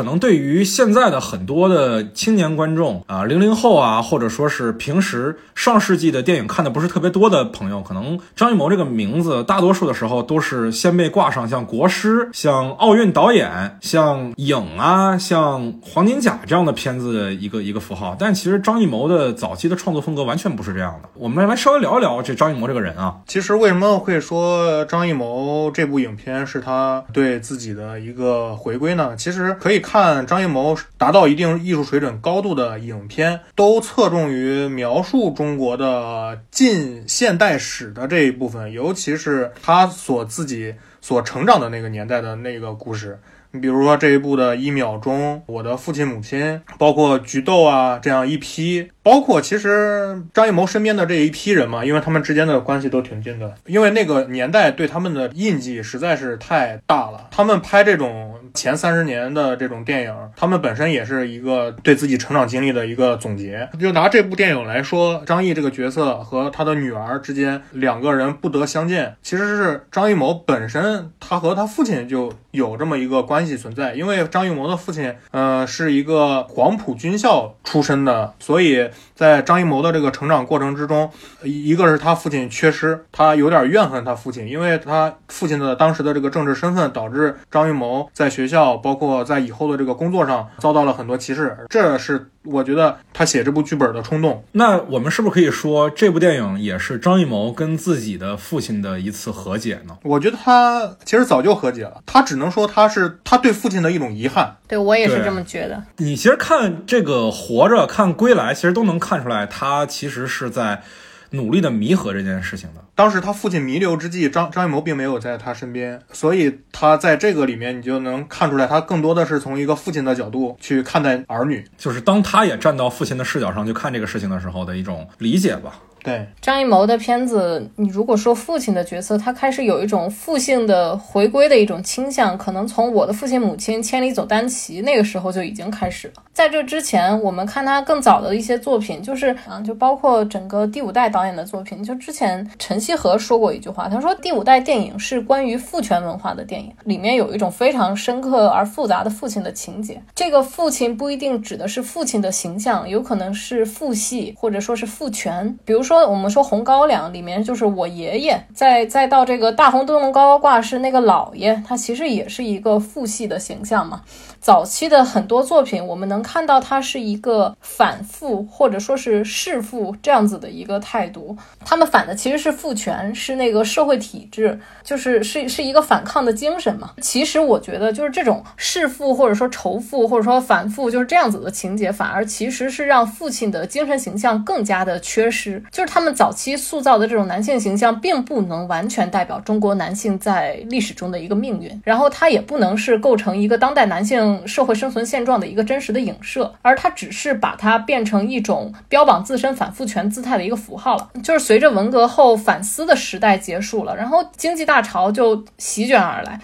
可能对于现在的很多的青年观众啊，零零后啊，或者说是平时上世纪的电影看的不是特别多的朋友，可能张艺谋这个名字，大多数的时候都是先被挂上像国师、像奥运导演、像影啊、像黄金甲这样的片子的一个一个符号。但其实张艺谋的早期的创作风格完全不是这样的。我们来稍微聊一聊这张艺谋这个人啊。其实为什么会说张艺谋这部影片是他对自己的一个回归呢？其实可以。看张艺谋达到一定艺术水准高度的影片，都侧重于描述中国的近现代史的这一部分，尤其是他所自己所成长的那个年代的那个故事。你比如说这一部的一秒钟，我的父亲母亲，包括菊豆啊这样一批。包括其实张艺谋身边的这一批人嘛，因为他们之间的关系都挺近的，因为那个年代对他们的印记实在是太大了。他们拍这种前三十年的这种电影，他们本身也是一个对自己成长经历的一个总结。就拿这部电影来说，张译这个角色和他的女儿之间两个人不得相见，其实是张艺谋本身他和他父亲就有这么一个关系存在。因为张艺谋的父亲，呃，是一个黄埔军校出身的，所以。在张艺谋的这个成长过程之中，一个是他父亲缺失，他有点怨恨他父亲，因为他父亲的当时的这个政治身份，导致张艺谋在学校，包括在以后的这个工作上遭到了很多歧视，这是。我觉得他写这部剧本的冲动，那我们是不是可以说这部电影也是张艺谋跟自己的父亲的一次和解呢？我觉得他其实早就和解了，他只能说他是他对父亲的一种遗憾。对我也是这么觉得。你其实看这个《活着》看《归来》，其实都能看出来，他其实是在。努力的弥合这件事情的。当时他父亲弥留之际，张张艺谋并没有在他身边，所以他在这个里面，你就能看出来，他更多的是从一个父亲的角度去看待儿女，就是当他也站到父亲的视角上去看这个事情的时候的一种理解吧。对张艺谋的片子，你如果说父亲的角色，他开始有一种父性的回归的一种倾向，可能从我的父亲母亲千里走单骑那个时候就已经开始了。在这之前，我们看他更早的一些作品，就是啊，就包括整个第五代导演的作品。就之前陈锡和说过一句话，他说第五代电影是关于父权文化的电影，里面有一种非常深刻而复杂的父亲的情节。这个父亲不一定指的是父亲的形象，有可能是父系或者说是父权，比如说。说我们说红高粱里面就是我爷爷，再再到这个大红灯笼高高挂是那个老爷，他其实也是一个父系的形象嘛。早期的很多作品，我们能看到他是一个反父或者说是弑父这样子的一个态度。他们反的其实是父权，是那个社会体制，就是是是一个反抗的精神嘛。其实我觉得就是这种弑父或者说仇父或者说反父就是这样子的情节，反而其实是让父亲的精神形象更加的缺失。就是他们早期塑造的这种男性形象，并不能完全代表中国男性在历史中的一个命运，然后他也不能是构成一个当代男性社会生存现状的一个真实的影射，而他只是把它变成一种标榜自身反复权姿态的一个符号了。就是随着文革后反思的时代结束了，然后经济大潮就席卷而来。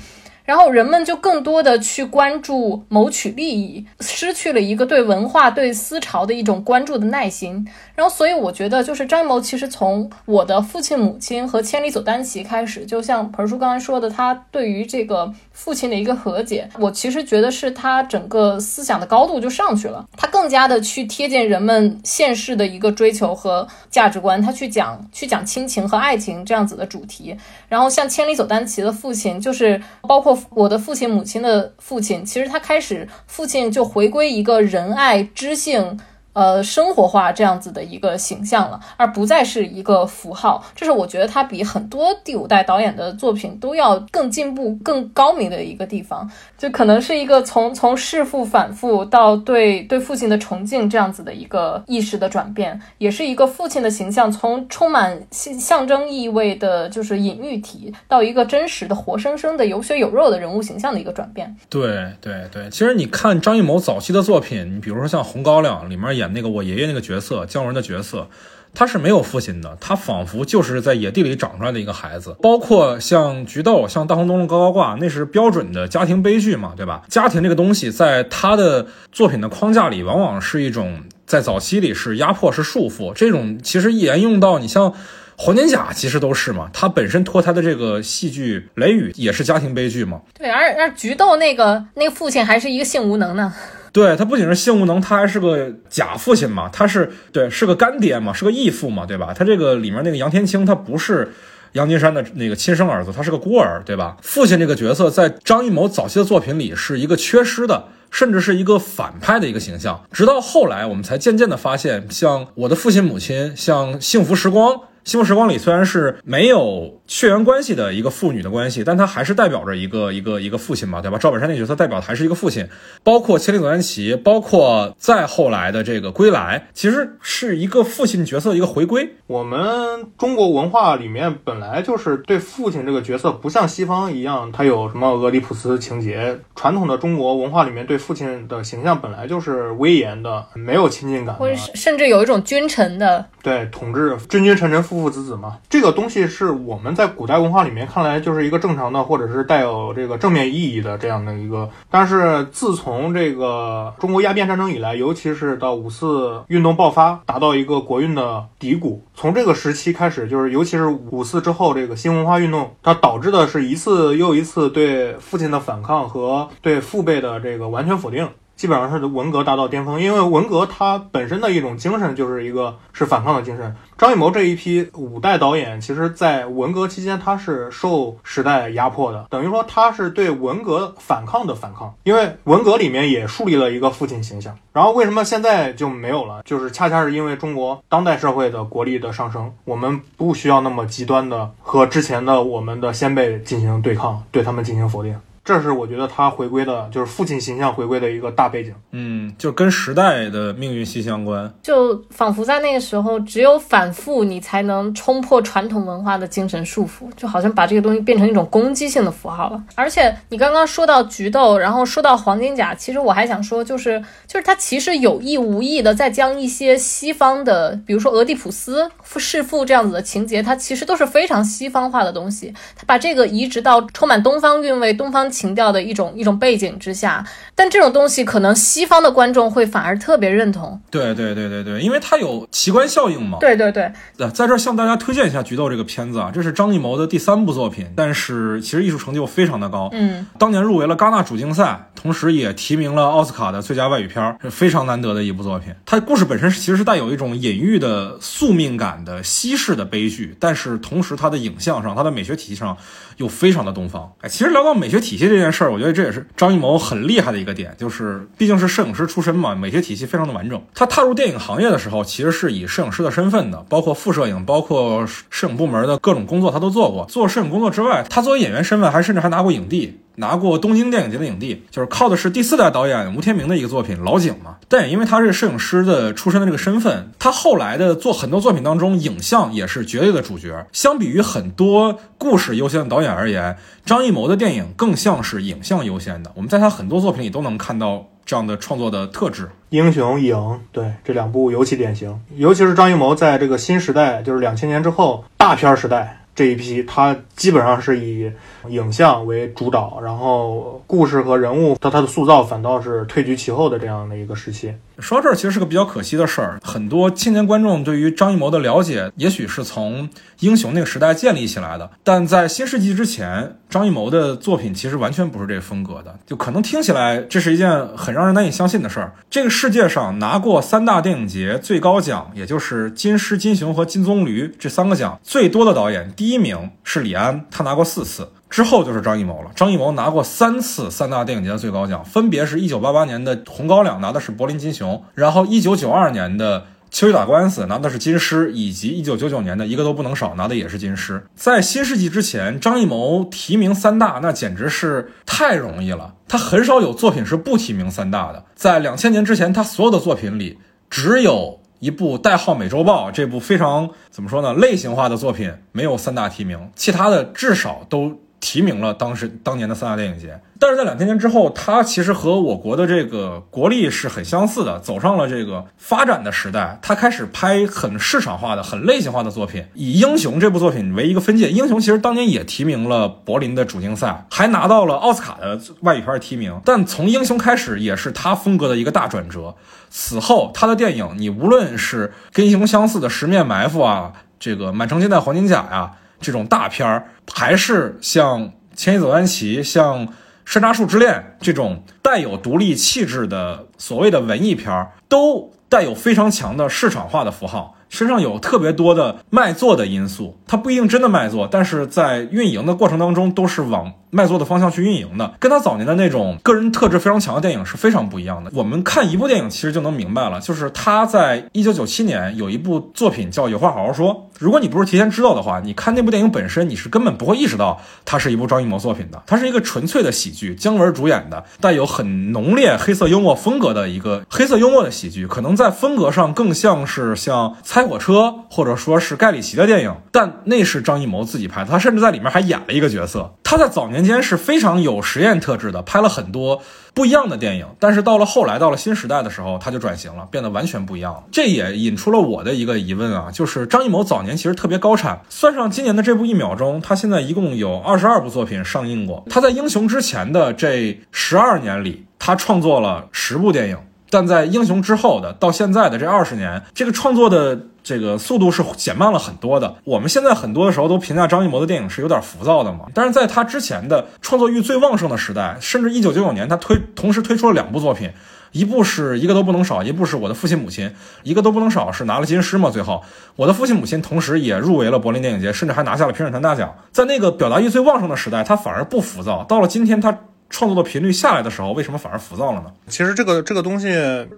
然后人们就更多的去关注谋取利益，失去了一个对文化、对思潮的一种关注的耐心。然后，所以我觉得，就是张艺谋其实从我的父亲、母亲和千里走单骑开始，就像盆叔刚才说的，他对于这个父亲的一个和解，我其实觉得是他整个思想的高度就上去了。他更加的去贴近人们现世的一个追求和价值观，他去讲去讲亲情和爱情这样子的主题。然后像千里走单骑的父亲，就是包括我的父亲母亲的父亲，其实他开始父亲就回归一个仁爱知性。呃，生活化这样子的一个形象了，而不再是一个符号。这是我觉得他比很多第五代导演的作品都要更进步、更高明的一个地方。就可能是一个从 从弑父反复到对对父亲的崇敬这样子的一个意识的转变，也是一个父亲的形象从充满象象征意味的，就是隐喻体，到一个真实的、活生生的、有血有肉的人物形象的一个转变。对对对，其实你看张艺谋早期的作品，你比如说像《红高粱》里面演。那个我爷爷那个角色姜文的角色，他是没有父亲的，他仿佛就是在野地里长出来的一个孩子。包括像《菊豆》、像《大红灯笼高高挂》，那是标准的家庭悲剧嘛，对吧？家庭这个东西，在他的作品的框架里，往往是一种在早期里是压迫、是束缚。这种其实沿用到你像《黄金甲》，其实都是嘛。他本身脱胎的这个戏剧《雷雨》也是家庭悲剧嘛。对，而而菊豆那个那个父亲还是一个性无能呢。对他不仅是性无能，他还是个假父亲嘛，他是对是个干爹嘛，是个义父嘛，对吧？他这个里面那个杨天青，他不是杨金山的那个亲生儿子，他是个孤儿，对吧？父亲这个角色在张艺谋早期的作品里是一个缺失的，甚至是一个反派的一个形象。直到后来，我们才渐渐的发现，像《我的父亲母亲》，像《幸福时光》。幸福时光里虽然是没有血缘关系的一个父女的关系，但他还是代表着一个一个一个父亲嘛，对吧？赵本山那角色代表的还是一个父亲，包括千里走单骑，包括再后来的这个归来，其实是一个父亲角色的一个回归。我们中国文化里面本来就是对父亲这个角色，不像西方一样，他有什么俄狄浦斯情节。传统的中国文化里面对父亲的形象本来就是威严的，没有亲近感，或者甚至有一种君臣的。对，统治君君臣臣父父子子嘛，这个东西是我们在古代文化里面看来就是一个正常的，或者是带有这个正面意义的这样的一个。但是自从这个中国鸦片战争以来，尤其是到五四运动爆发，达到一个国运的低谷，从这个时期开始，就是尤其是五四之后，这个新文化运动，它导致的是一次又一次对父亲的反抗和对父辈的这个完全否定。基本上是文革达到巅峰，因为文革它本身的一种精神就是一个是反抗的精神。张艺谋这一批五代导演，其实在文革期间他是受时代压迫的，等于说他是对文革反抗的反抗，因为文革里面也树立了一个父亲形象。然后为什么现在就没有了？就是恰恰是因为中国当代社会的国力的上升，我们不需要那么极端的和之前的我们的先辈进行对抗，对他们进行否定。这是我觉得他回归的，就是父亲形象回归的一个大背景。嗯，就跟时代的命运息息相关。就仿佛在那个时候，只有反复，你才能冲破传统文化的精神束缚，就好像把这个东西变成一种攻击性的符号了。而且你刚刚说到菊豆，然后说到黄金甲，其实我还想说，就是就是他其实有意无意的在将一些西方的，比如说俄狄浦斯弑父这样子的情节，它其实都是非常西方化的东西，他把这个移植到充满东方韵味、东方。情调的一种一种背景之下，但这种东西可能西方的观众会反而特别认同。对对对对对，因为它有奇观效应嘛。对对对。呃，在这儿向大家推荐一下《菊豆》这个片子啊，这是张艺谋的第三部作品，但是其实艺术成就非常的高。嗯。当年入围了戛纳主竞赛，同时也提名了奥斯卡的最佳外语片，是非常难得的一部作品。它故事本身其实是带有一种隐喻的宿命感的西式的悲剧，但是同时它的影像上，它的美学体系上又非常的东方。哎，其实聊到美学体系。这件事儿，我觉得这也是张艺谋很厉害的一个点，就是毕竟是摄影师出身嘛，美学体系非常的完整。他踏入电影行业的时候，其实是以摄影师的身份的，包括副摄影，包括摄影部门的各种工作他都做过。做摄影工作之外，他作为演员身份，还甚至还拿过影帝。拿过东京电影节的影帝，就是靠的是第四代导演吴天明的一个作品《老井》嘛。但也因为他是摄影师的出身的这个身份，他后来的做很多作品当中，影像也是绝对的主角。相比于很多故事优先的导演而言，张艺谋的电影更像是影像优先的。我们在他很多作品里都能看到这样的创作的特质。英雄影，对这两部尤其典型，尤其是张艺谋在这个新时代，就是两千年之后大片时代。这一批，他基本上是以影像为主导，然后故事和人物它它的塑造反倒是退居其后的这样的一个时期。说到这儿，其实是个比较可惜的事儿。很多青年观众对于张艺谋的了解，也许是从英雄那个时代建立起来的，但在新世纪之前，张艺谋的作品其实完全不是这个风格的。就可能听起来这是一件很让人难以相信的事儿。这个世界上拿过三大电影节最高奖，也就是金狮、金熊和金棕榈这三个奖最多的导演，第一名是李安，他拿过四次。之后就是张艺谋了。张艺谋拿过三次三大电影节的最高奖，分别是一九八八年的《红高粱》拿的是柏林金熊，然后一九九二年的《秋雨打官司》拿的是金狮，以及一九九九年的一个都不能少拿的也是金狮。在新世纪之前，张艺谋提名三大那简直是太容易了，他很少有作品是不提名三大的。在两千年之前，他所有的作品里只有。一部代号《美洲豹》这部非常怎么说呢？类型化的作品没有三大提名，其他的至少都提名了当时当年的三大电影节。但是在两千年之后，它其实和我国的这个国力是很相似的，走上了这个发展的时代。它开始拍很市场化的、很类型化的作品，以《英雄》这部作品为一个分界。《英雄》其实当年也提名了柏林的主竞赛，还拿到了奥斯卡的外语片提名。但从《英雄》开始，也是他风格的一个大转折。此后，他的电影，你无论是跟《英雄》相似的《十面埋伏》啊，这个《满城尽带黄金甲》呀，这种大片儿，还是像《千里走单骑》、像。《山楂树之恋》这种带有独立气质的所谓的文艺片儿，都带有非常强的市场化的符号。身上有特别多的卖座的因素，它不一定真的卖座，但是在运营的过程当中都是往卖座的方向去运营的，跟他早年的那种个人特质非常强的电影是非常不一样的。我们看一部电影其实就能明白了，就是他在一九九七年有一部作品叫《有话好好说》，如果你不是提前知道的话，你看那部电影本身你是根本不会意识到它是一部张艺谋作品的，它是一个纯粹的喜剧，姜文主演的，带有很浓烈黑色幽默风格的一个黑色幽默的喜剧，可能在风格上更像是像。猜火车，或者说是盖里奇的电影，但那是张艺谋自己拍的，他甚至在里面还演了一个角色。他在早年间是非常有实验特质的，拍了很多不一样的电影。但是到了后来，到了新时代的时候，他就转型了，变得完全不一样了。这也引出了我的一个疑问啊，就是张艺谋早年其实特别高产，算上今年的这部《一秒钟》，他现在一共有二十二部作品上映过。他在《英雄》之前的这十二年里，他创作了十部电影。但在英雄之后的到现在的这二十年，这个创作的这个速度是减慢了很多的。我们现在很多的时候都评价张艺谋的电影是有点浮躁的嘛，但是在他之前的创作欲最旺盛的时代，甚至一九九九年他推同时推出了两部作品，一部是一个都不能少，一部是我的父亲母亲，一个都不能少是拿了金狮嘛，最后我的父亲母亲同时也入围了柏林电影节，甚至还拿下了评审团大奖。在那个表达欲最旺盛的时代，他反而不浮躁。到了今天，他。创作的频率下来的时候，为什么反而浮躁了呢？其实这个这个东西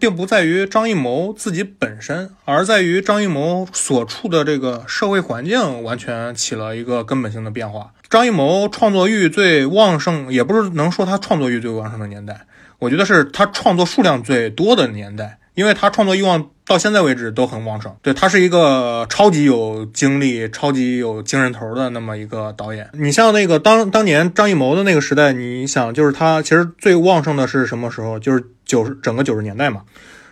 并不在于张艺谋自己本身，而在于张艺谋所处的这个社会环境完全起了一个根本性的变化。张艺谋创作欲最旺盛，也不是能说他创作欲最旺盛的年代，我觉得是他创作数量最多的年代，因为他创作欲望。到现在为止都很旺盛，对他是一个超级有精力、超级有精神头的那么一个导演。你像那个当当年张艺谋的那个时代，你想就是他其实最旺盛的是什么时候？就是九十整个九十年代嘛。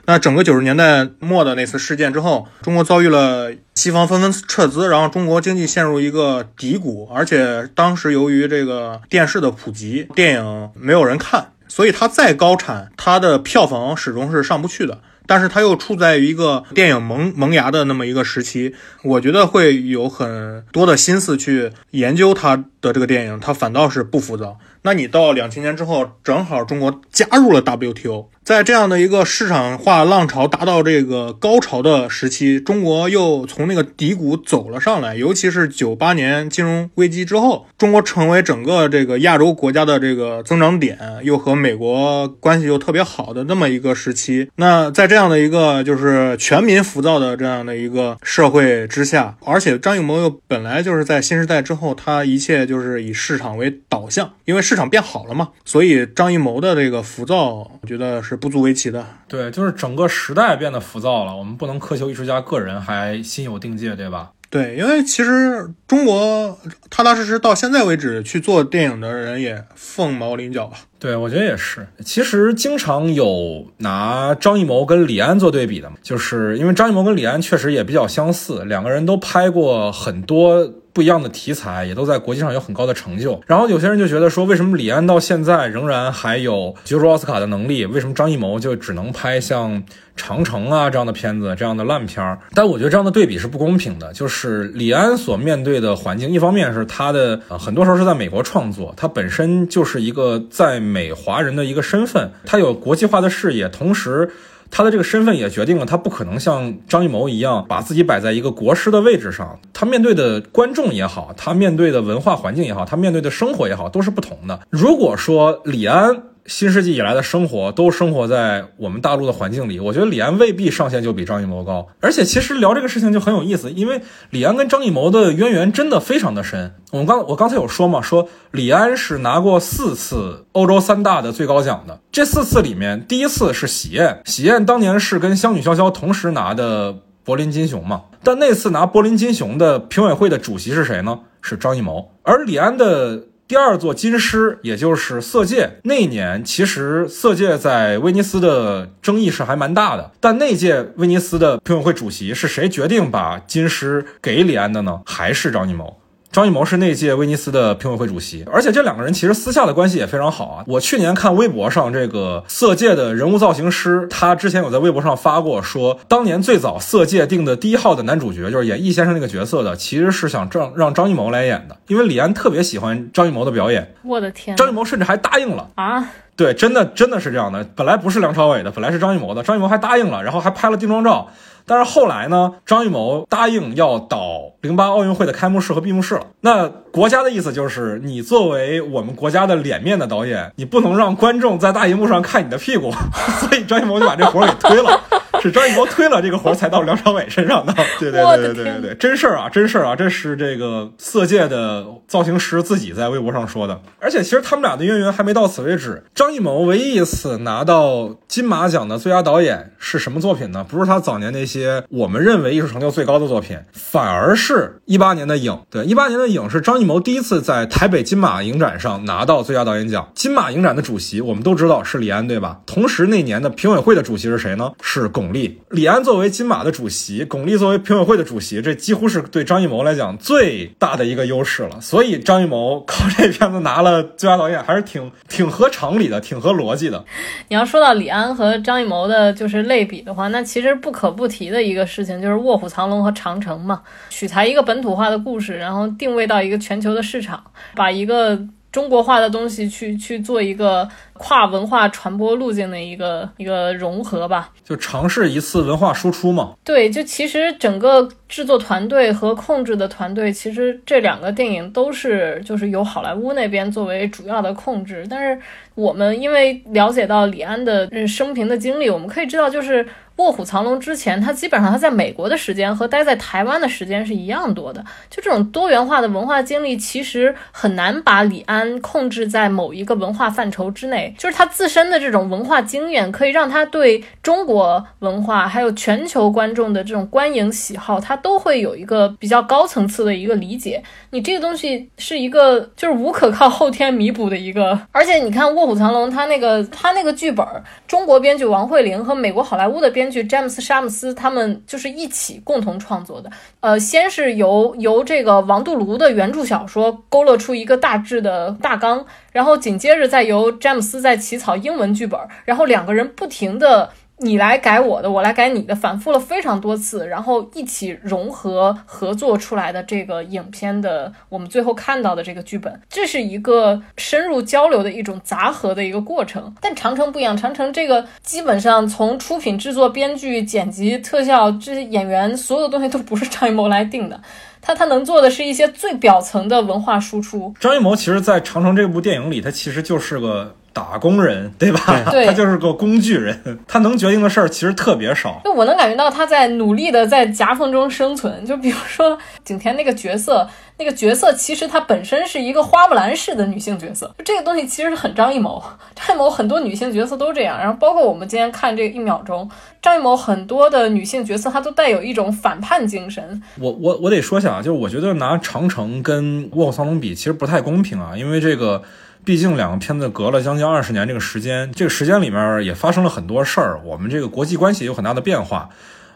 那整个九十年代末的那次事件之后，中国遭遇了西方纷纷撤资，然后中国经济陷入一个低谷，而且当时由于这个电视的普及，电影没有人看，所以它再高产，它的票房始终是上不去的。但是它又处在于一个电影萌萌芽的那么一个时期，我觉得会有很多的心思去研究它的这个电影，它反倒是不浮躁。那你到两千年之后，正好中国加入了 WTO。在这样的一个市场化浪潮达到这个高潮的时期，中国又从那个低谷走了上来。尤其是九八年金融危机之后，中国成为整个这个亚洲国家的这个增长点，又和美国关系又特别好的那么一个时期。那在这样的一个就是全民浮躁的这样的一个社会之下，而且张艺谋又本来就是在新时代之后，他一切就是以市场为导向，因为市场变好了嘛，所以张艺谋的这个浮躁，我觉得是。不足为奇的，对，就是整个时代变得浮躁了。我们不能苛求艺术家个人还心有定界，对吧？对，因为其实中国踏踏实实到现在为止去做电影的人也凤毛麟角吧。对，我觉得也是。其实经常有拿张艺谋跟李安做对比的嘛，就是因为张艺谋跟李安确实也比较相似，两个人都拍过很多。不一样的题材，也都在国际上有很高的成就。然后有些人就觉得说，为什么李安到现在仍然还有角逐奥斯卡的能力？为什么张艺谋就只能拍像？长城啊，这样的片子，这样的烂片儿，但我觉得这样的对比是不公平的。就是李安所面对的环境，一方面是他的呃，很多时候是在美国创作，他本身就是一个在美华人的一个身份，他有国际化的视野，同时他的这个身份也决定了他不可能像张艺谋一样把自己摆在一个国师的位置上。他面对的观众也好，他面对的文化环境也好，他面对的生活也好，都是不同的。如果说李安，新世纪以来的生活都生活在我们大陆的环境里，我觉得李安未必上限就比张艺谋高。而且其实聊这个事情就很有意思，因为李安跟张艺谋的渊源真的非常的深。我们刚我刚才有说嘛，说李安是拿过四次欧洲三大的最高奖的，这四次里面第一次是《喜宴》，《喜宴》当年是跟《香女潇潇》同时拿的柏林金熊嘛，但那次拿柏林金熊的评委会的主席是谁呢？是张艺谋，而李安的。第二座金狮，也就是《色戒》那年，其实《色戒》在威尼斯的争议是还蛮大的。但那届威尼斯的评委会主席是谁决定把金狮给李安的呢？还是张艺谋？张艺谋是那届威尼斯的评委会主席，而且这两个人其实私下的关系也非常好啊。我去年看微博上这个色戒的人物造型师，他之前有在微博上发过，说当年最早色戒定的第一号的男主角就是演易先生那个角色的，其实是想让让张艺谋来演的，因为李安特别喜欢张艺谋的表演。我的天，张艺谋甚至还答应了啊！对，真的真的是这样的，本来不是梁朝伟的，本来是张艺谋的，张艺谋还答应了，然后还拍了定妆照。但是后来呢，张艺谋答应要导零八奥运会的开幕式和闭幕式了。那国家的意思就是，你作为我们国家的脸面的导演，你不能让观众在大荧幕上看你的屁股，所以张艺谋就把这活儿给推了。是张艺谋推了这个活儿才到梁朝伟身上的。对对对对对对对，真事儿啊，真事儿啊，这是这个色戒的造型师自己在微博上说的。而且其实他们俩的渊源还没到此为止。张艺谋唯一一次拿到金马奖的最佳导演是什么作品呢？不是他早年那些我们认为艺术成就最高的作品，反而是一八年的影。对，一八年的影是张艺谋第一次在台北金马影展上拿到最佳导演奖。金马影展的主席我们都知道是李安，对吧？同时那年的评委会的主席是谁呢？是巩。俐、李安作为金马的主席，巩俐作为评委会的主席，这几乎是对张艺谋来讲最大的一个优势了。所以张艺谋靠这片子拿了最佳导演，还是挺 挺合常理的，挺合逻辑的。你要说到李安和张艺谋的，就是类比的话，那其实不可不提的一个事情就是《卧虎藏龙》和《长城》嘛，取材一个本土化的故事，然后定位到一个全全球的市场，把一个。中国化的东西去去做一个跨文化传播路径的一个一个融合吧，就尝试一次文化输出嘛。对，就其实整个制作团队和控制的团队，其实这两个电影都是就是由好莱坞那边作为主要的控制，但是我们因为了解到李安的生平的经历，我们可以知道就是。卧虎藏龙之前，他基本上他在美国的时间和待在台湾的时间是一样多的。就这种多元化的文化经历，其实很难把李安控制在某一个文化范畴之内。就是他自身的这种文化经验，可以让他对中国文化还有全球观众的这种观影喜好，他都会有一个比较高层次的一个理解。你这个东西是一个就是无可靠后天弥补的一个。而且你看卧虎藏龙，他那个他那个剧本，中国编剧王慧玲和美国好莱坞的编。剧詹姆斯·沙姆斯他们就是一起共同创作的。呃，先是由由这个王杜卢的原著小说勾勒出一个大致的大纲，然后紧接着再由詹姆斯在起草英文剧本，然后两个人不停的。你来改我的，我来改你的，反复了非常多次，然后一起融合合作出来的这个影片的，我们最后看到的这个剧本，这是一个深入交流的一种杂合的一个过程。但长城不一样，长城这个基本上从出品、制作、编剧、剪辑、特效这些演员所有的东西都不是张艺谋来定的，他他能做的是一些最表层的文化输出。张艺谋其实，在长城这部电影里，他其实就是个。打工人 对吧？对，他就是个工具人，他能决定的事儿其实特别少。就我能感觉到他在努力的在夹缝中生存。就比如说景甜那个角色，那个角色其实她本身是一个花木兰式的女性角色。就这个东西其实很张艺谋，张艺谋很多女性角色都这样。然后包括我们今天看这一秒钟，张艺谋很多的女性角色，她都带有一种反叛精神。我我我得说一下啊，就是我觉得拿长城跟卧虎藏龙比，其实不太公平啊，因为这个。毕竟两个片子隔了将近二十年，这个时间，这个时间里面也发生了很多事儿，我们这个国际关系有很大的变化。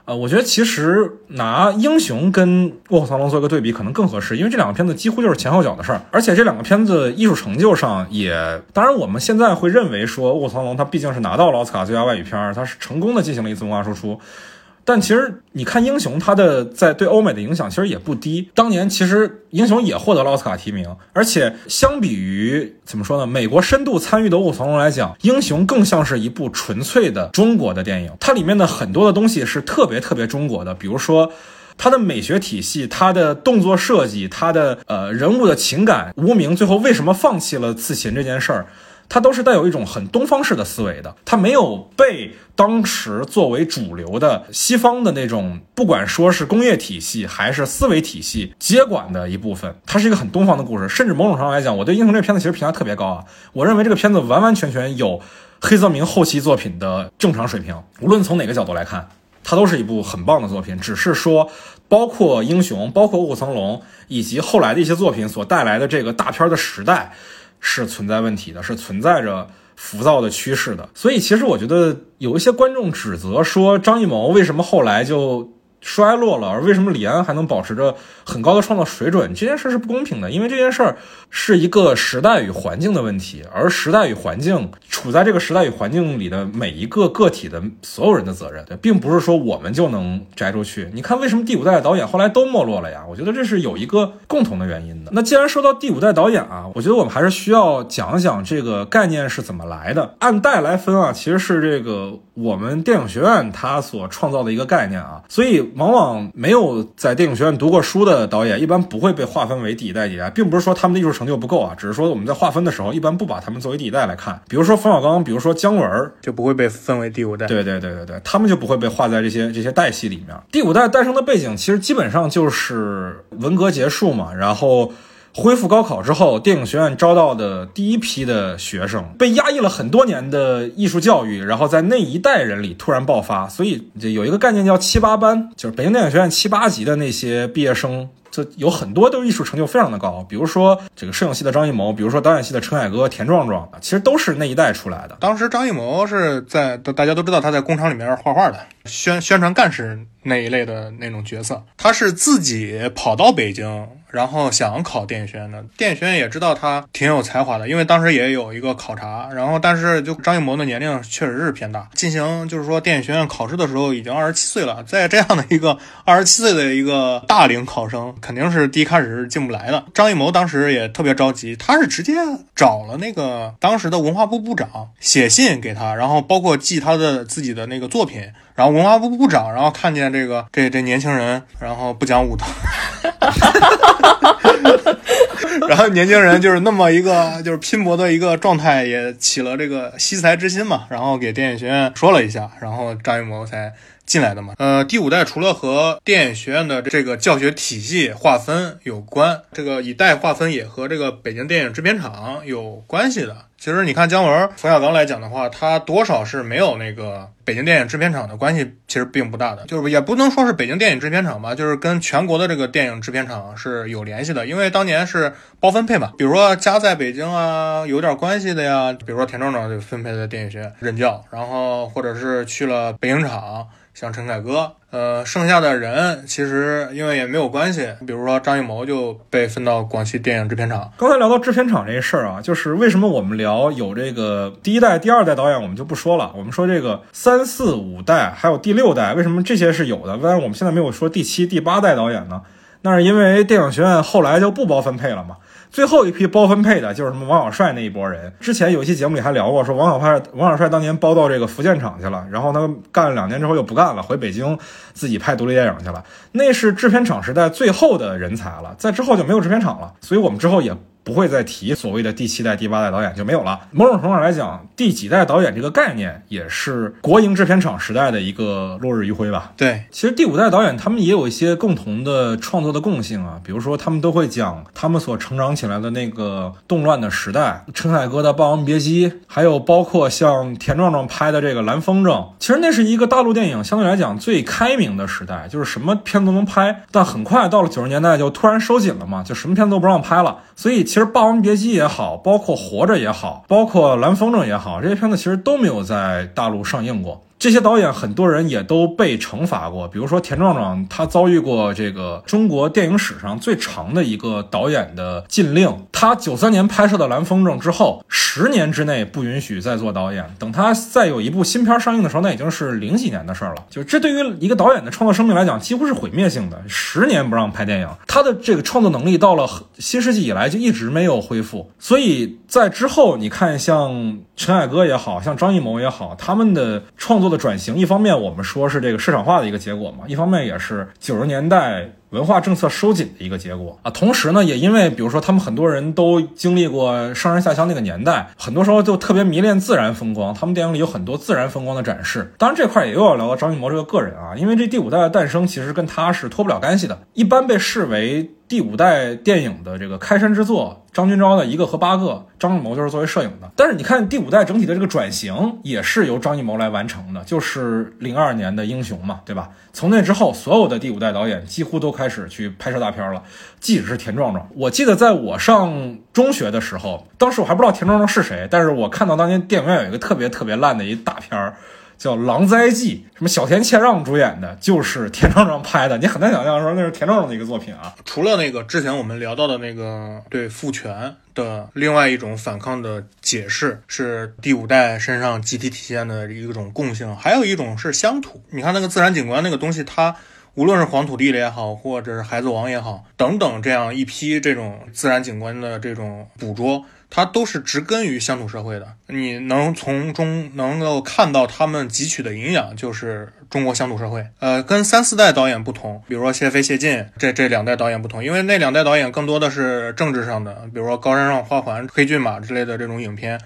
呃，我觉得其实拿英雄跟卧虎藏龙做一个对比可能更合适，因为这两个片子几乎就是前后脚的事儿，而且这两个片子艺术成就上也，当然我们现在会认为说卧虎藏龙它毕竟是拿到了奥斯卡最佳外语片，它是成功的进行了一次文化输出。但其实你看英雄，他的在对欧美的影响其实也不低。当年其实英雄也获得了奥斯卡提名，而且相比于怎么说呢，美国深度参与的《卧虎藏龙》来讲，英雄更像是一部纯粹的中国的电影。它里面的很多的东西是特别特别中国的，比如说它的美学体系、它的动作设计、它的呃人物的情感。无名最后为什么放弃了刺秦这件事儿？它都是带有一种很东方式的思维的，它没有被当时作为主流的西方的那种，不管说是工业体系还是思维体系接管的一部分，它是一个很东方的故事。甚至某种程度来讲，我对《英雄》这片子其实评价特别高啊，我认为这个片子完完全全有黑泽明后期作品的正常水平，无论从哪个角度来看，它都是一部很棒的作品。只是说，包括《英雄》、包括《卧虎藏龙》以及后来的一些作品所带来的这个大片儿的时代。是存在问题的，是存在着浮躁的趋势的。所以，其实我觉得有一些观众指责说，张艺谋为什么后来就。衰落了，而为什么李安还能保持着很高的创作水准？这件事是不公平的，因为这件事儿是一个时代与环境的问题，而时代与环境处在这个时代与环境里的每一个个体的所有人的责任，并不是说我们就能摘出去。你看，为什么第五代导演后来都没落了呀？我觉得这是有一个共同的原因的。那既然说到第五代导演啊，我觉得我们还是需要讲讲这个概念是怎么来的。按代来分啊，其实是这个我们电影学院它所创造的一个概念啊，所以。往往没有在电影学院读过书的导演，一般不会被划分为第一代、第一代，并不是说他们的艺术成就不够啊，只是说我们在划分的时候，一般不把他们作为第一代来看。比如说冯小刚，比如说姜文，就不会被分为第五代。对对对对对，他们就不会被划在这些这些代系里面。第五代诞生的背景，其实基本上就是文革结束嘛，然后。恢复高考之后，电影学院招到的第一批的学生，被压抑了很多年的艺术教育，然后在那一代人里突然爆发，所以有一个概念叫七八班，就是北京电影学院七八级的那些毕业生。就有很多都艺术成就非常的高，比如说这个摄影系的张艺谋，比如说导演系的陈凯歌、田壮壮，其实都是那一代出来的。当时张艺谋是在大家都知道他在工厂里面画画的，宣宣传干事那一类的那种角色，他是自己跑到北京。然后想考电影学院的，电影学院也知道他挺有才华的，因为当时也有一个考察。然后，但是就张艺谋的年龄确实是偏大，进行就是说电影学院考试的时候已经二十七岁了，在这样的一个 二十七岁的一个大龄考生，肯定是第一开始是进不来的。张艺谋当时也特别着急，他是直接找了那个当时的文化部部长写信给他，然后包括寄他的自己的那个作品。然后文化部部长，然后看见这个这这年轻人，然后不讲武德，然后年轻人就是那么一个就是拼搏的一个状态，也起了这个惜才之心嘛，然后给电影学院说了一下，然后张艺谋才。进来的嘛，呃，第五代除了和电影学院的这个教学体系划分有关，这个以代划分也和这个北京电影制片厂有关系的。其实你看姜文、冯小刚来讲的话，他多少是没有那个北京电影制片厂的关系，其实并不大的，就是也不能说是北京电影制片厂吧，就是跟全国的这个电影制片厂是有联系的，因为当年是包分配嘛，比如说家在北京啊，有点关系的呀，比如说田壮壮就分配在电影学院任教，然后或者是去了北影厂。像陈凯歌，呃，剩下的人其实因为也没有关系，比如说张艺谋就被分到广西电影制片厂。刚才聊到制片厂这事儿啊，就是为什么我们聊有这个第一代、第二代导演，我们就不说了。我们说这个三四五代还有第六代，为什么这些是有的？为什么我们现在没有说第七、第八代导演呢？那是因为电影学院后来就不包分配了嘛。最后一批包分配的就是什么王小帅那一波人。之前有一期节目里还聊过，说王小帅王小帅当年包到这个福建厂去了，然后他干了两年之后又不干了，回北京自己拍独立电影去了。那是制片厂时代最后的人才了，在之后就没有制片厂了，所以我们之后也。不会再提所谓的第七代、第八代导演就没有了。某种程度上来讲，第几代导演这个概念也是国营制片厂时代的一个落日余晖吧。对，其实第五代导演他们也有一些共同的创作的共性啊，比如说他们都会讲他们所成长起来的那个动乱的时代，陈凯歌的《霸王别姬》，还有包括像田壮壮拍的这个《蓝风筝》，其实那是一个大陆电影相对来讲最开明的时代，就是什么片子都能拍。但很快到了九十年代就突然收紧了嘛，就什么片子都不让拍了，所以。其实《霸王别姬》也好，包括《活着》也好，包括《蓝风筝》也好，这些片子其实都没有在大陆上映过。这些导演很多人也都被惩罚过，比如说田壮壮，他遭遇过这个中国电影史上最长的一个导演的禁令。他九三年拍摄的《蓝风筝》之后，十年之内不允许再做导演。等他再有一部新片上映的时候，那已经是零几年的事儿了。就这对于一个导演的创作生命来讲，几乎是毁灭性的。十年不让拍电影，他的这个创作能力到了新世纪以来就一直没有恢复。所以在之后，你看像陈凯歌也好像张艺谋也好，他们的创作的转型，一方面我们说是这个市场化的一个结果嘛，一方面也是九十年代。文化政策收紧的一个结果啊，同时呢，也因为比如说他们很多人都经历过上山下乡那个年代，很多时候就特别迷恋自然风光，他们电影里有很多自然风光的展示。当然这块也又要聊到张艺谋这个个人啊，因为这第五代的诞生其实跟他是脱不了干系的，一般被视为。第五代电影的这个开山之作，张君昭的一个和八个，张艺谋就是作为摄影的。但是你看第五代整体的这个转型，也是由张艺谋来完成的，就是零二年的《英雄》嘛，对吧？从那之后，所有的第五代导演几乎都开始去拍摄大片了，即使是田壮壮。我记得在我上中学的时候，当时我还不知道田壮壮是谁，但是我看到当年电影院有一个特别特别烂的一大片儿。叫《狼灾记》，什么小田切让主演的，就是田壮壮拍的。你很难想象说那是田壮壮的一个作品啊。除了那个之前我们聊到的那个对父权的另外一种反抗的解释，是第五代身上集体体现的一种共性，还有一种是乡土。你看那个自然景观那个东西，它无论是黄土地了也好，或者是孩子王也好，等等这样一批这种自然景观的这种捕捉。它都是植根于乡土社会的，你能从中能够看到他们汲取的营养，就是中国乡土社会。呃，跟三四代导演不同，比如说谢飞、谢晋这这两代导演不同，因为那两代导演更多的是政治上的，比如说《高山上花环》《黑骏马》之类的这种影片。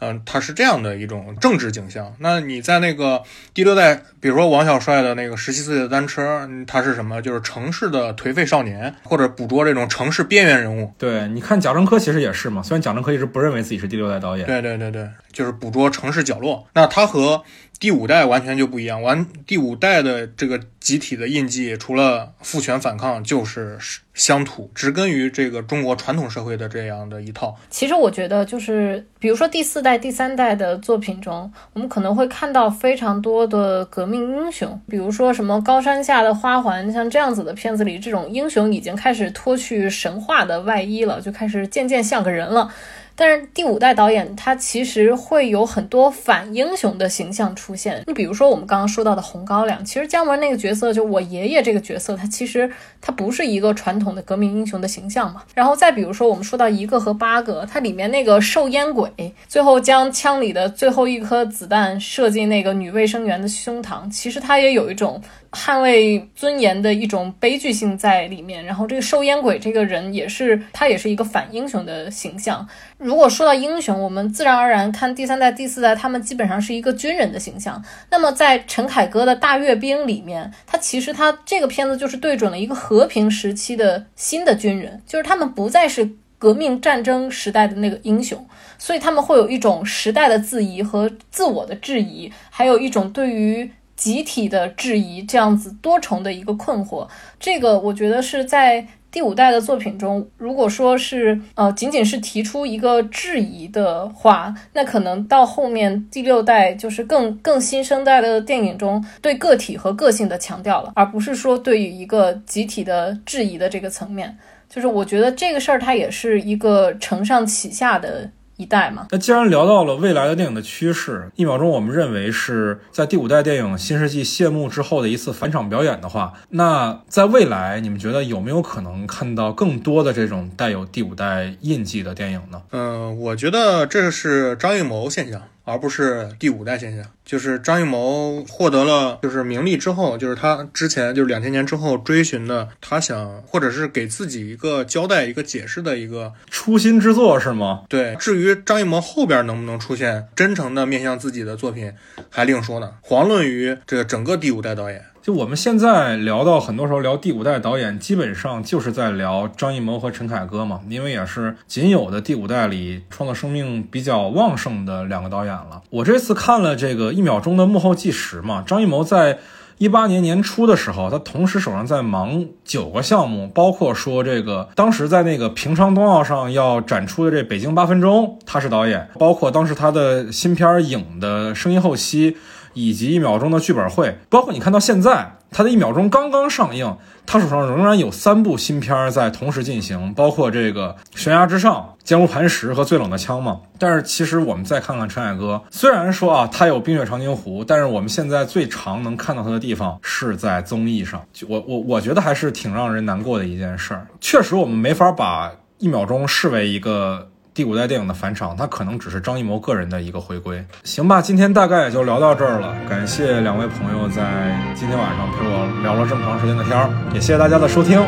嗯，它是这样的一种政治景象。那你在那个第六代，比如说王小帅的那个十七岁的单车，他是什么？就是城市的颓废少年，或者捕捉这种城市边缘人物。对，你看贾樟柯其实也是嘛。虽然贾樟柯一直不认为自己是第六代导演。对对对对，就是捕捉城市角落。那他和。第五代完全就不一样，完第五代的这个集体的印记，除了父权反抗，就是乡土，植根于这个中国传统社会的这样的一套。其实我觉得，就是比如说第四代、第三代的作品中，我们可能会看到非常多的革命英雄，比如说什么高山下的花环，像这样子的片子里，这种英雄已经开始脱去神话的外衣了，就开始渐渐像个人了。但是第五代导演他其实会有很多反英雄的形象出现。你比如说我们刚刚说到的红高粱，其实姜文那个角色就我爷爷这个角色，他其实他不是一个传统的革命英雄的形象嘛。然后再比如说我们说到一个和八个，它里面那个瘦烟鬼，最后将枪里的最后一颗子弹射进那个女卫生员的胸膛，其实他也有一种。捍卫尊严的一种悲剧性在里面，然后这个瘦烟鬼这个人也是他也是一个反英雄的形象。如果说到英雄，我们自然而然看第三代、第四代，他们基本上是一个军人的形象。那么在陈凯歌的大阅兵里面，他其实他这个片子就是对准了一个和平时期的新的军人，就是他们不再是革命战争时代的那个英雄，所以他们会有一种时代的自疑和自我的质疑，还有一种对于。集体的质疑，这样子多重的一个困惑，这个我觉得是在第五代的作品中，如果说是呃仅仅是提出一个质疑的话，那可能到后面第六代就是更更新生代的电影中对个体和个性的强调了，而不是说对于一个集体的质疑的这个层面，就是我觉得这个事儿它也是一个承上启下的。一代嘛，那既然聊到了未来的电影的趋势，一秒钟我们认为是在第五代电影新世纪谢幕之后的一次返场表演的话，那在未来你们觉得有没有可能看到更多的这种带有第五代印记的电影呢？嗯，我觉得这是张艺谋现象。而不是第五代现象，就是张艺谋获得了就是名利之后，就是他之前就是两千年之后追寻的，他想或者是给自己一个交代、一个解释的一个初心之作是吗？对。至于张艺谋后边能不能出现真诚的面向自己的作品，还另说呢。遑论于这个整个第五代导演。就我们现在聊到，很多时候聊第五代导演，基本上就是在聊张艺谋和陈凯歌嘛，因为也是仅有的第五代里创作生命比较旺盛的两个导演了。我这次看了这个一秒钟的幕后纪实嘛，张艺谋在一八年年初的时候，他同时手上在忙九个项目，包括说这个当时在那个平昌冬奥上要展出的这北京八分钟，他是导演，包括当时他的新片影的声音后期。以及一秒钟的剧本会，包括你看到现在，他的一秒钟刚刚上映，他手上仍然有三部新片在同时进行，包括这个《悬崖之上》、《坚如磐石》和《最冷的枪》嘛。但是其实我们再看看陈凯歌，虽然说啊，他有《冰雪长津湖》，但是我们现在最常能看到他的地方是在综艺上。就我我我觉得还是挺让人难过的一件事儿。确实，我们没法把一秒钟视为一个。第五代电影的返场，它可能只是张艺谋个人的一个回归。行吧，今天大概也就聊到这儿了。感谢两位朋友在今天晚上陪我聊了这么长时间的天儿，也谢谢大家的收听。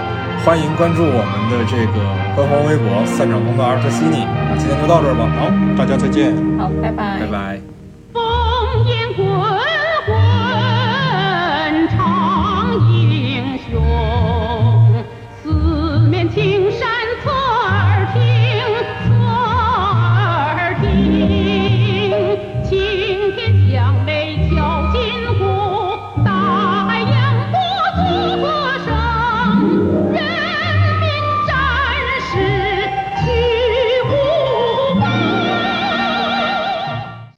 欢迎关注我们的这个官方微博“散场工作 Art c i n 那今天就到这儿吧，好，大家再见。好，拜拜，拜拜。烽烟